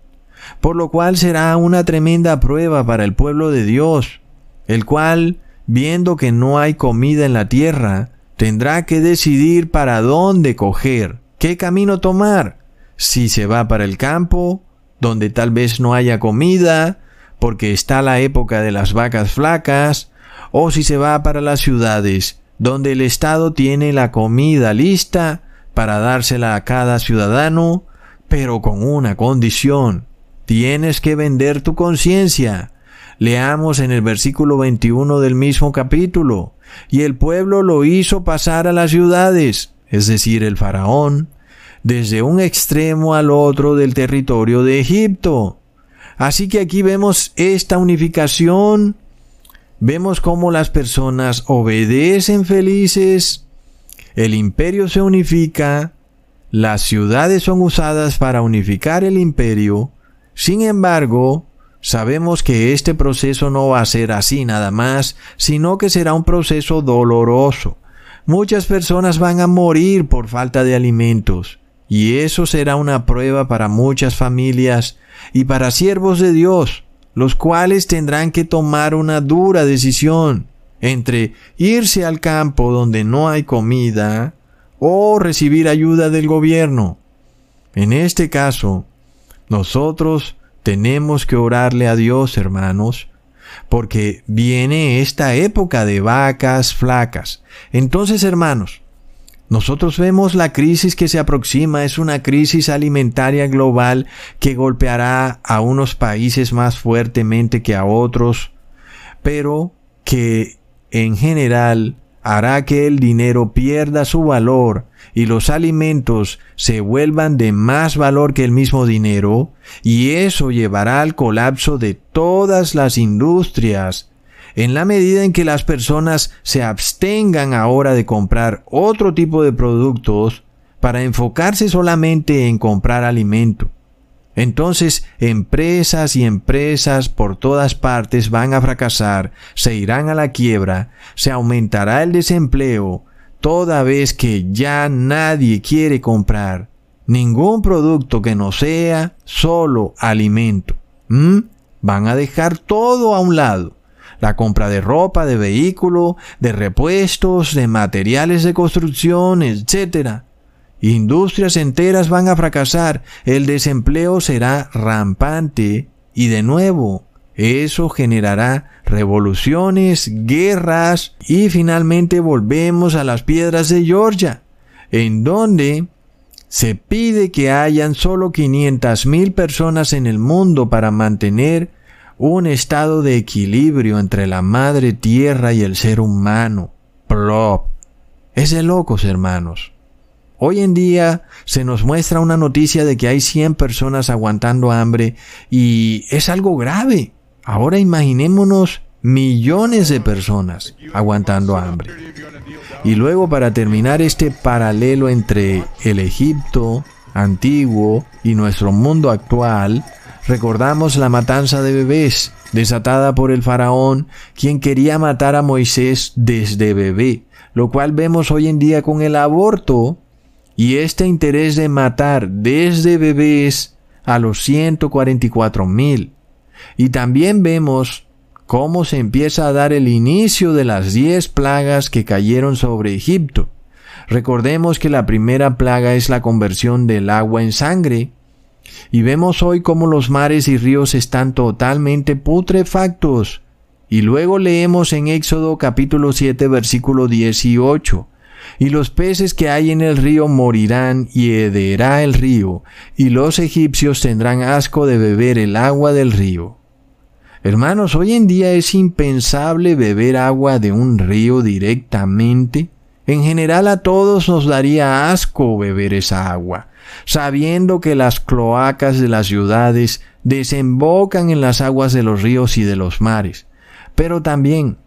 Por lo cual será una tremenda prueba para el pueblo de Dios, el cual, viendo que no hay comida en la tierra, tendrá que decidir para dónde coger, qué camino tomar, si se va para el campo, donde tal vez no haya comida, porque está la época de las vacas flacas, o si se va para las ciudades, donde el Estado tiene la comida lista para dársela a cada ciudadano, pero con una condición. Tienes que vender tu conciencia. Leamos en el versículo 21 del mismo capítulo. Y el pueblo lo hizo pasar a las ciudades, es decir, el faraón, desde un extremo al otro del territorio de Egipto. Así que aquí vemos esta unificación, vemos cómo las personas obedecen felices el imperio se unifica, las ciudades son usadas para unificar el imperio, sin embargo, sabemos que este proceso no va a ser así nada más, sino que será un proceso doloroso. Muchas personas van a morir por falta de alimentos, y eso será una prueba para muchas familias y para siervos de Dios, los cuales tendrán que tomar una dura decisión entre irse al campo donde no hay comida o recibir ayuda del gobierno. En este caso, nosotros tenemos que orarle a Dios, hermanos, porque viene esta época de vacas flacas. Entonces, hermanos, nosotros vemos la crisis que se aproxima, es una crisis alimentaria global que golpeará a unos países más fuertemente que a otros, pero que en general hará que el dinero pierda su valor y los alimentos se vuelvan de más valor que el mismo dinero, y eso llevará al colapso de todas las industrias en la medida en que las personas se abstengan ahora de comprar otro tipo de productos para enfocarse solamente en comprar alimento. Entonces empresas y empresas por todas partes van a fracasar, se irán a la quiebra, se aumentará el desempleo, toda vez que ya nadie quiere comprar ningún producto que no sea solo alimento. Van a dejar todo a un lado la compra de ropa, de vehículo, de repuestos, de materiales de construcción, etc. Industrias enteras van a fracasar, el desempleo será rampante. Y de nuevo eso generará revoluciones, guerras. Y finalmente volvemos a las piedras de Georgia, en donde se pide que hayan solo 500 mil personas en el mundo para mantener un estado de equilibrio entre la madre tierra y el ser humano. Plop. Es de locos, hermanos. Hoy en día se nos muestra una noticia de que hay 100 personas aguantando hambre y es algo grave. Ahora imaginémonos millones de personas aguantando hambre. Y luego para terminar este paralelo entre el Egipto antiguo y nuestro mundo actual, Recordamos la matanza de bebés desatada por el faraón, quien quería matar a Moisés desde bebé, lo cual vemos hoy en día con el aborto y este interés de matar desde bebés a los 144 mil. Y también vemos cómo se empieza a dar el inicio de las diez plagas que cayeron sobre Egipto. Recordemos que la primera plaga es la conversión del agua en sangre, y vemos hoy cómo los mares y ríos están totalmente putrefactos. Y luego leemos en Éxodo capítulo 7 versículo 18. Y los peces que hay en el río morirán y hederá el río, y los egipcios tendrán asco de beber el agua del río. Hermanos, hoy en día es impensable beber agua de un río directamente. En general a todos nos daría asco beber esa agua sabiendo que las cloacas de las ciudades desembocan en las aguas de los ríos y de los mares, pero también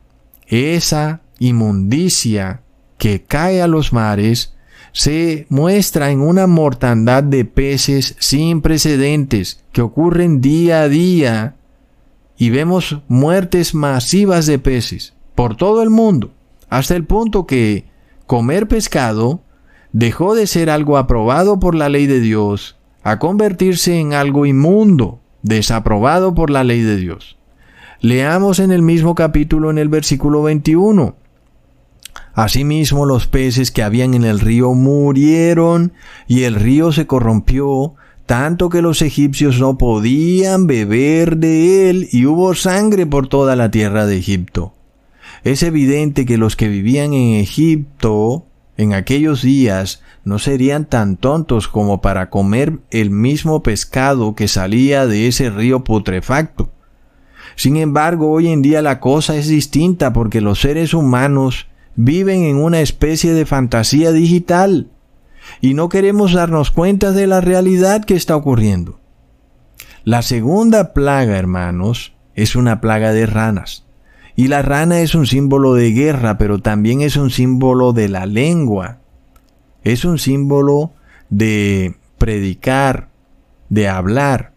esa inmundicia que cae a los mares se muestra en una mortandad de peces sin precedentes que ocurren día a día y vemos muertes masivas de peces por todo el mundo, hasta el punto que comer pescado dejó de ser algo aprobado por la ley de Dios a convertirse en algo inmundo, desaprobado por la ley de Dios. Leamos en el mismo capítulo en el versículo 21. Asimismo los peces que habían en el río murieron y el río se corrompió tanto que los egipcios no podían beber de él y hubo sangre por toda la tierra de Egipto. Es evidente que los que vivían en Egipto en aquellos días no serían tan tontos como para comer el mismo pescado que salía de ese río putrefacto. Sin embargo, hoy en día la cosa es distinta porque los seres humanos viven en una especie de fantasía digital y no queremos darnos cuenta de la realidad que está ocurriendo. La segunda plaga, hermanos, es una plaga de ranas. Y la rana es un símbolo de guerra, pero también es un símbolo de la lengua. Es un símbolo de predicar, de hablar,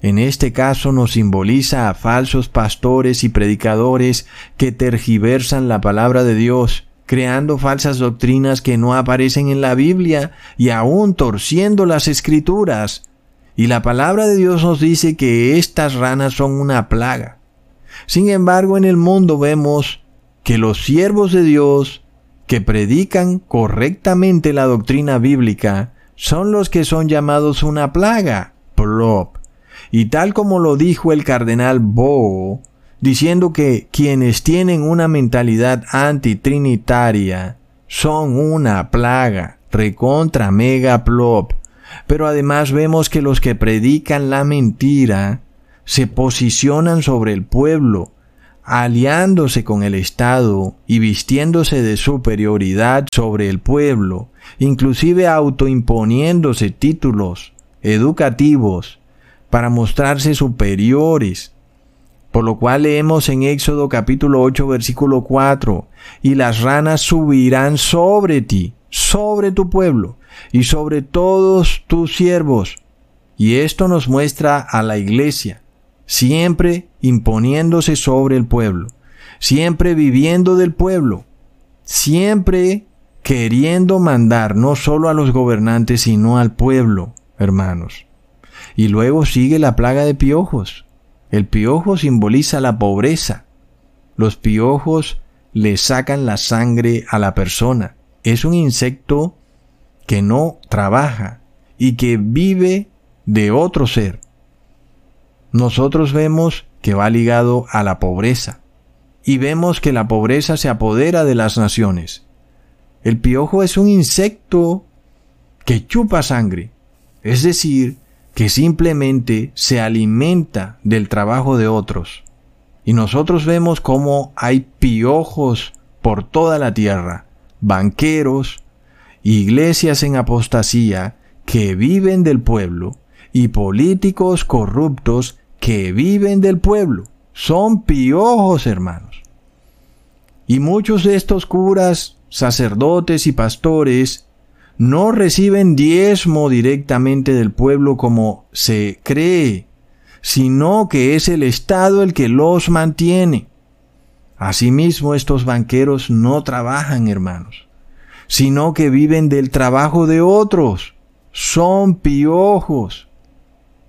en este caso nos simboliza a falsos pastores y predicadores que tergiversan la palabra de Dios, creando falsas doctrinas que no aparecen en la Biblia y aún torciendo las escrituras. Y la palabra de Dios nos dice que estas ranas son una plaga. Sin embargo, en el mundo vemos que los siervos de Dios que predican correctamente la doctrina bíblica son los que son llamados una plaga, plop. Y tal como lo dijo el cardenal Bo, diciendo que quienes tienen una mentalidad antitrinitaria son una plaga, recontra mega plop. Pero además vemos que los que predican la mentira se posicionan sobre el pueblo, aliándose con el Estado y vistiéndose de superioridad sobre el pueblo, inclusive autoimponiéndose títulos educativos para mostrarse superiores. Por lo cual leemos en Éxodo capítulo 8 versículo 4, y las ranas subirán sobre ti, sobre tu pueblo, y sobre todos tus siervos. Y esto nos muestra a la iglesia, siempre imponiéndose sobre el pueblo, siempre viviendo del pueblo, siempre queriendo mandar no solo a los gobernantes, sino al pueblo, hermanos. Y luego sigue la plaga de piojos. El piojo simboliza la pobreza. Los piojos le sacan la sangre a la persona. Es un insecto que no trabaja y que vive de otro ser. Nosotros vemos que va ligado a la pobreza y vemos que la pobreza se apodera de las naciones. El piojo es un insecto que chupa sangre, es decir, que simplemente se alimenta del trabajo de otros. Y nosotros vemos cómo hay piojos por toda la tierra, banqueros, iglesias en apostasía que viven del pueblo y políticos corruptos que viven del pueblo. Son piojos, hermanos. Y muchos de estos curas, sacerdotes y pastores no reciben diezmo directamente del pueblo como se cree, sino que es el Estado el que los mantiene. Asimismo, estos banqueros no trabajan, hermanos, sino que viven del trabajo de otros. Son piojos.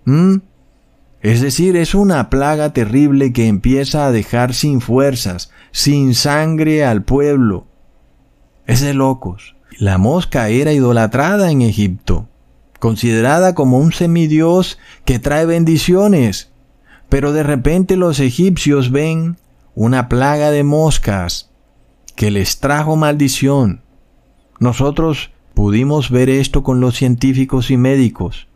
¿Mm? Es decir, es una plaga terrible que empieza a dejar sin fuerzas, sin sangre al pueblo. Es de locos. La mosca era idolatrada en Egipto, considerada como un semidios que trae bendiciones. Pero de repente los egipcios ven una plaga de moscas que les trajo maldición. Nosotros pudimos ver esto con los científicos y médicos,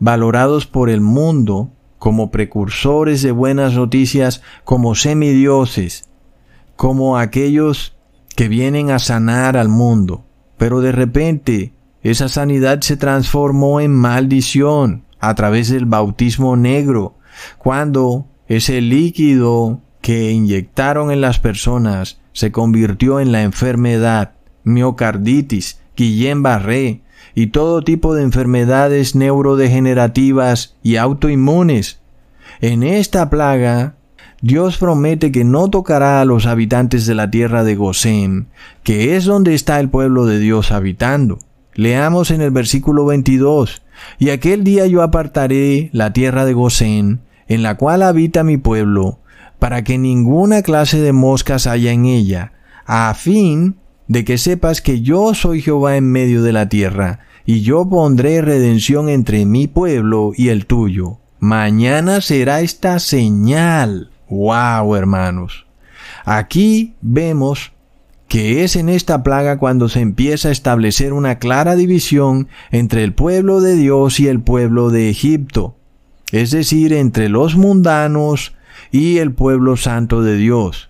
valorados por el mundo como precursores de buenas noticias, como semidioses, como aquellos que vienen a sanar al mundo. Pero de repente esa sanidad se transformó en maldición a través del bautismo negro, cuando ese líquido que inyectaron en las personas se convirtió en la enfermedad, miocarditis, Guillain-Barré y todo tipo de enfermedades neurodegenerativas y autoinmunes. En esta plaga Dios promete que no tocará a los habitantes de la tierra de Gosén, que es donde está el pueblo de Dios habitando. Leamos en el versículo 22, y aquel día yo apartaré la tierra de Gosén, en la cual habita mi pueblo, para que ninguna clase de moscas haya en ella, a fin de que sepas que yo soy Jehová en medio de la tierra, y yo pondré redención entre mi pueblo y el tuyo. Mañana será esta señal. ¡Wow, hermanos! Aquí vemos que es en esta plaga cuando se empieza a establecer una clara división entre el pueblo de Dios y el pueblo de Egipto, es decir, entre los mundanos y el pueblo santo de Dios.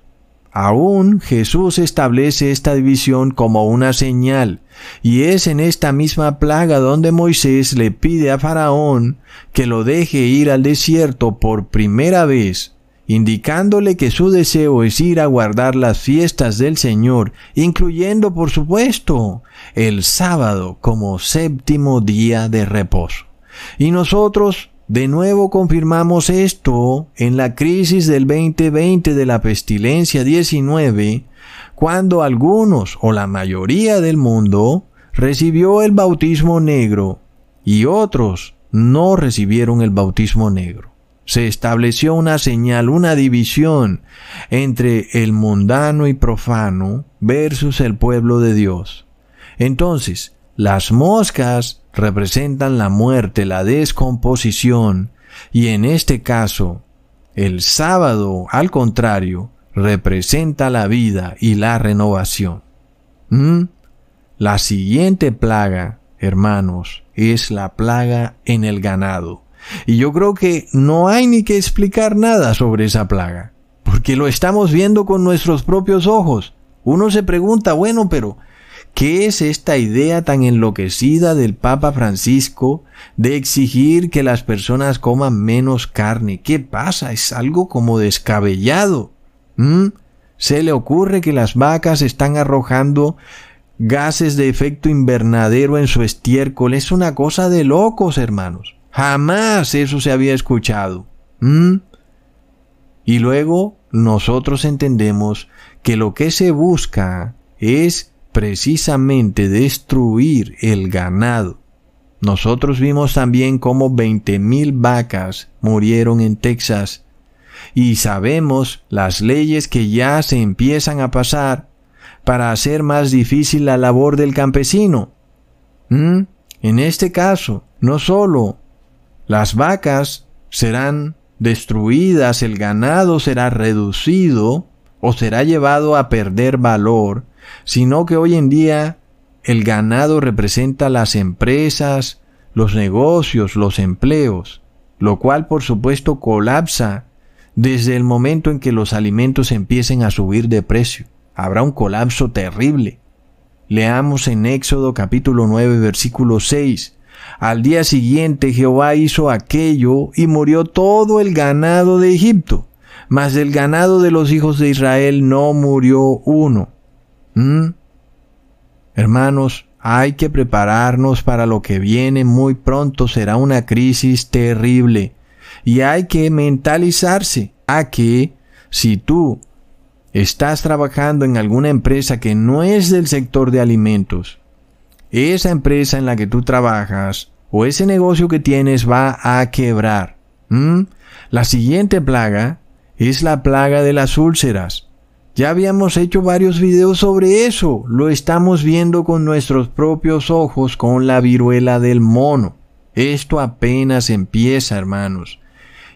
Aún Jesús establece esta división como una señal, y es en esta misma plaga donde Moisés le pide a Faraón que lo deje ir al desierto por primera vez indicándole que su deseo es ir a guardar las fiestas del Señor, incluyendo, por supuesto, el sábado como séptimo día de reposo. Y nosotros de nuevo confirmamos esto en la crisis del 2020 de la pestilencia 19, cuando algunos o la mayoría del mundo recibió el bautismo negro y otros no recibieron el bautismo negro se estableció una señal, una división entre el mundano y profano versus el pueblo de Dios. Entonces, las moscas representan la muerte, la descomposición, y en este caso, el sábado, al contrario, representa la vida y la renovación. ¿Mm? La siguiente plaga, hermanos, es la plaga en el ganado. Y yo creo que no hay ni que explicar nada sobre esa plaga, porque lo estamos viendo con nuestros propios ojos. Uno se pregunta, bueno, pero ¿qué es esta idea tan enloquecida del Papa Francisco de exigir que las personas coman menos carne? ¿Qué pasa? Es algo como descabellado. ¿Mm? ¿Se le ocurre que las vacas están arrojando gases de efecto invernadero en su estiércol? Es una cosa de locos, hermanos. Jamás eso se había escuchado. ¿Mm? Y luego nosotros entendemos que lo que se busca es precisamente destruir el ganado. Nosotros vimos también cómo 20.000 vacas murieron en Texas y sabemos las leyes que ya se empiezan a pasar para hacer más difícil la labor del campesino. ¿Mm? En este caso, no solo las vacas serán destruidas, el ganado será reducido o será llevado a perder valor, sino que hoy en día el ganado representa las empresas, los negocios, los empleos, lo cual por supuesto colapsa desde el momento en que los alimentos empiecen a subir de precio. Habrá un colapso terrible. Leamos en Éxodo capítulo 9 versículo 6. Al día siguiente Jehová hizo aquello y murió todo el ganado de Egipto, mas del ganado de los hijos de Israel no murió uno. ¿Mm? Hermanos, hay que prepararnos para lo que viene muy pronto, será una crisis terrible. Y hay que mentalizarse a que si tú estás trabajando en alguna empresa que no es del sector de alimentos, esa empresa en la que tú trabajas o ese negocio que tienes va a quebrar. La siguiente plaga es la plaga de las úlceras. Ya habíamos hecho varios videos sobre eso. Lo estamos viendo con nuestros propios ojos con la viruela del mono. Esto apenas empieza, hermanos.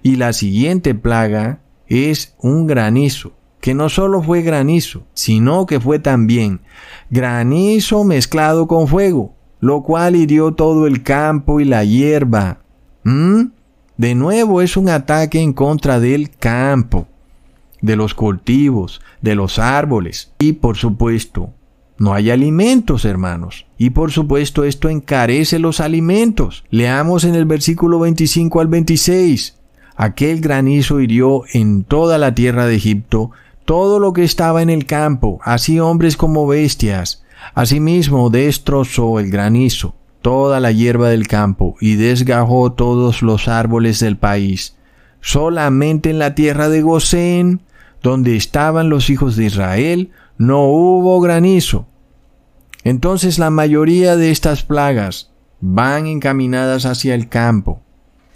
Y la siguiente plaga es un granizo que no solo fue granizo, sino que fue también granizo mezclado con fuego, lo cual hirió todo el campo y la hierba. ¿Mm? De nuevo es un ataque en contra del campo, de los cultivos, de los árboles y por supuesto, no hay alimentos, hermanos. Y por supuesto esto encarece los alimentos. Leamos en el versículo 25 al 26. Aquel granizo hirió en toda la tierra de Egipto todo lo que estaba en el campo, así hombres como bestias. Asimismo destrozó el granizo toda la hierba del campo y desgajó todos los árboles del país. Solamente en la tierra de Gosén, donde estaban los hijos de Israel, no hubo granizo. Entonces la mayoría de estas plagas van encaminadas hacia el campo,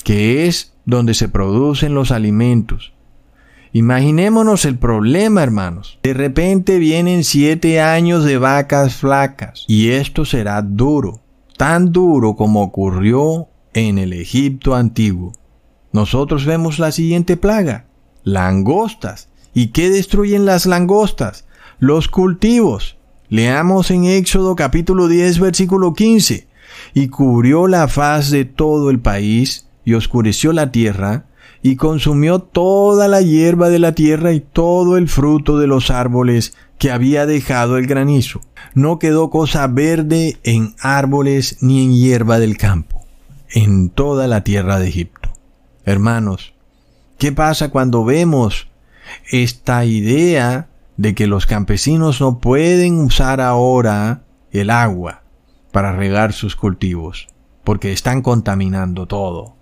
que es donde se producen los alimentos. Imaginémonos el problema, hermanos. De repente vienen siete años de vacas flacas y esto será duro, tan duro como ocurrió en el Egipto antiguo. Nosotros vemos la siguiente plaga, langostas. ¿Y qué destruyen las langostas? Los cultivos. Leamos en Éxodo capítulo 10 versículo 15. Y cubrió la faz de todo el país y oscureció la tierra y consumió toda la hierba de la tierra y todo el fruto de los árboles que había dejado el granizo. No quedó cosa verde en árboles ni en hierba del campo, en toda la tierra de Egipto. Hermanos, ¿qué pasa cuando vemos esta idea de que los campesinos no pueden usar ahora el agua para regar sus cultivos, porque están contaminando todo.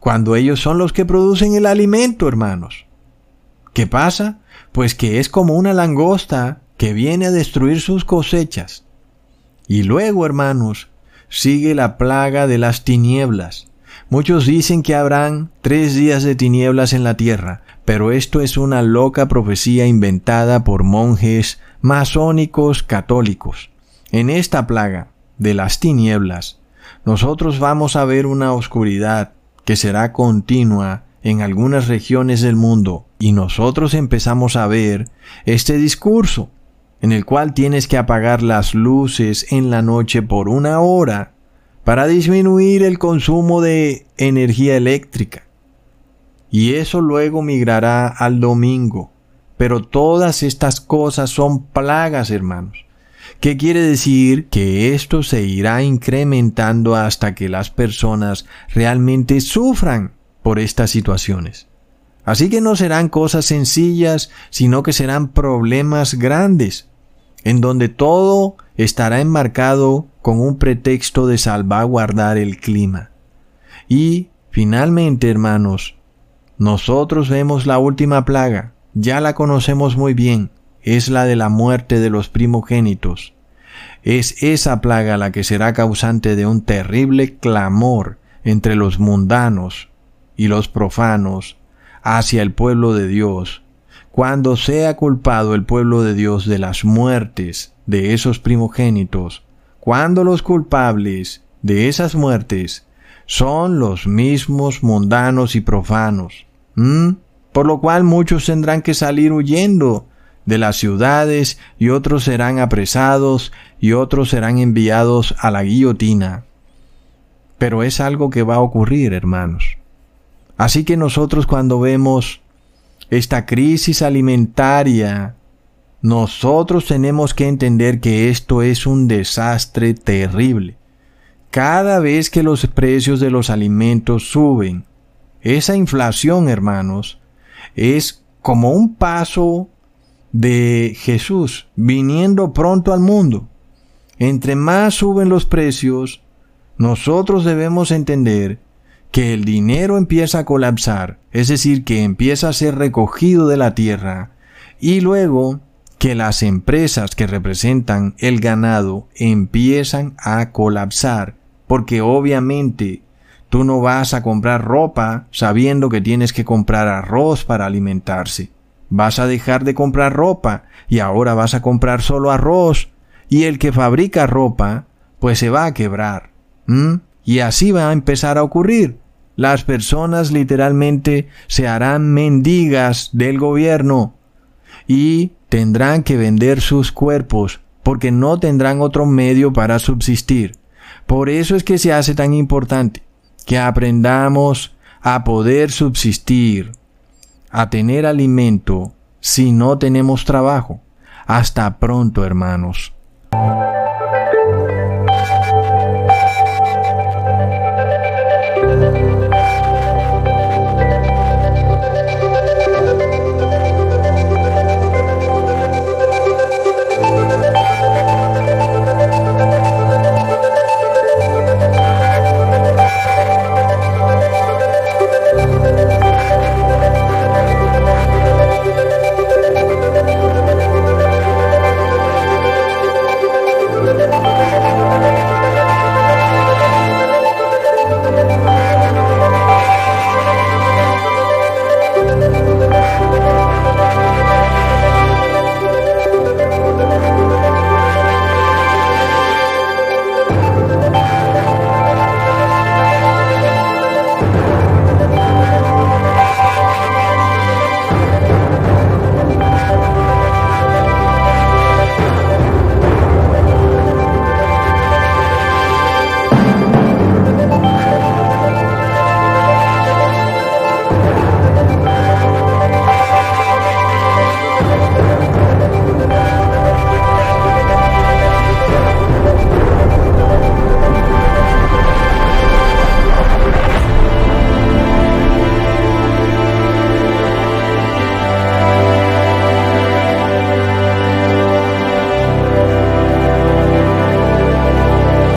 Cuando ellos son los que producen el alimento, hermanos. ¿Qué pasa? Pues que es como una langosta que viene a destruir sus cosechas. Y luego, hermanos, sigue la plaga de las tinieblas. Muchos dicen que habrán tres días de tinieblas en la tierra, pero esto es una loca profecía inventada por monjes masónicos católicos. En esta plaga de las tinieblas, nosotros vamos a ver una oscuridad que será continua en algunas regiones del mundo y nosotros empezamos a ver este discurso en el cual tienes que apagar las luces en la noche por una hora para disminuir el consumo de energía eléctrica. Y eso luego migrará al domingo. Pero todas estas cosas son plagas, hermanos. ¿Qué quiere decir? Que esto se irá incrementando hasta que las personas realmente sufran por estas situaciones. Así que no serán cosas sencillas, sino que serán problemas grandes, en donde todo estará enmarcado con un pretexto de salvaguardar el clima. Y, finalmente, hermanos, nosotros vemos la última plaga, ya la conocemos muy bien, es la de la muerte de los primogénitos. Es esa plaga la que será causante de un terrible clamor entre los mundanos y los profanos hacia el pueblo de Dios, cuando sea culpado el pueblo de Dios de las muertes de esos primogénitos, cuando los culpables de esas muertes son los mismos mundanos y profanos, por lo cual muchos tendrán que salir huyendo de las ciudades y otros serán apresados y otros serán enviados a la guillotina. Pero es algo que va a ocurrir, hermanos. Así que nosotros cuando vemos esta crisis alimentaria, nosotros tenemos que entender que esto es un desastre terrible. Cada vez que los precios de los alimentos suben, esa inflación, hermanos, es como un paso de Jesús viniendo pronto al mundo. Entre más suben los precios, nosotros debemos entender que el dinero empieza a colapsar, es decir, que empieza a ser recogido de la tierra, y luego que las empresas que representan el ganado empiezan a colapsar, porque obviamente tú no vas a comprar ropa sabiendo que tienes que comprar arroz para alimentarse. Vas a dejar de comprar ropa y ahora vas a comprar solo arroz, y el que fabrica ropa, pues se va a quebrar. Y así va a empezar a ocurrir. Las personas literalmente se harán mendigas del gobierno y tendrán que vender sus cuerpos porque no tendrán otro medio para subsistir. Por eso es que se hace tan importante que aprendamos a poder subsistir, a tener alimento si no tenemos trabajo. Hasta pronto, hermanos.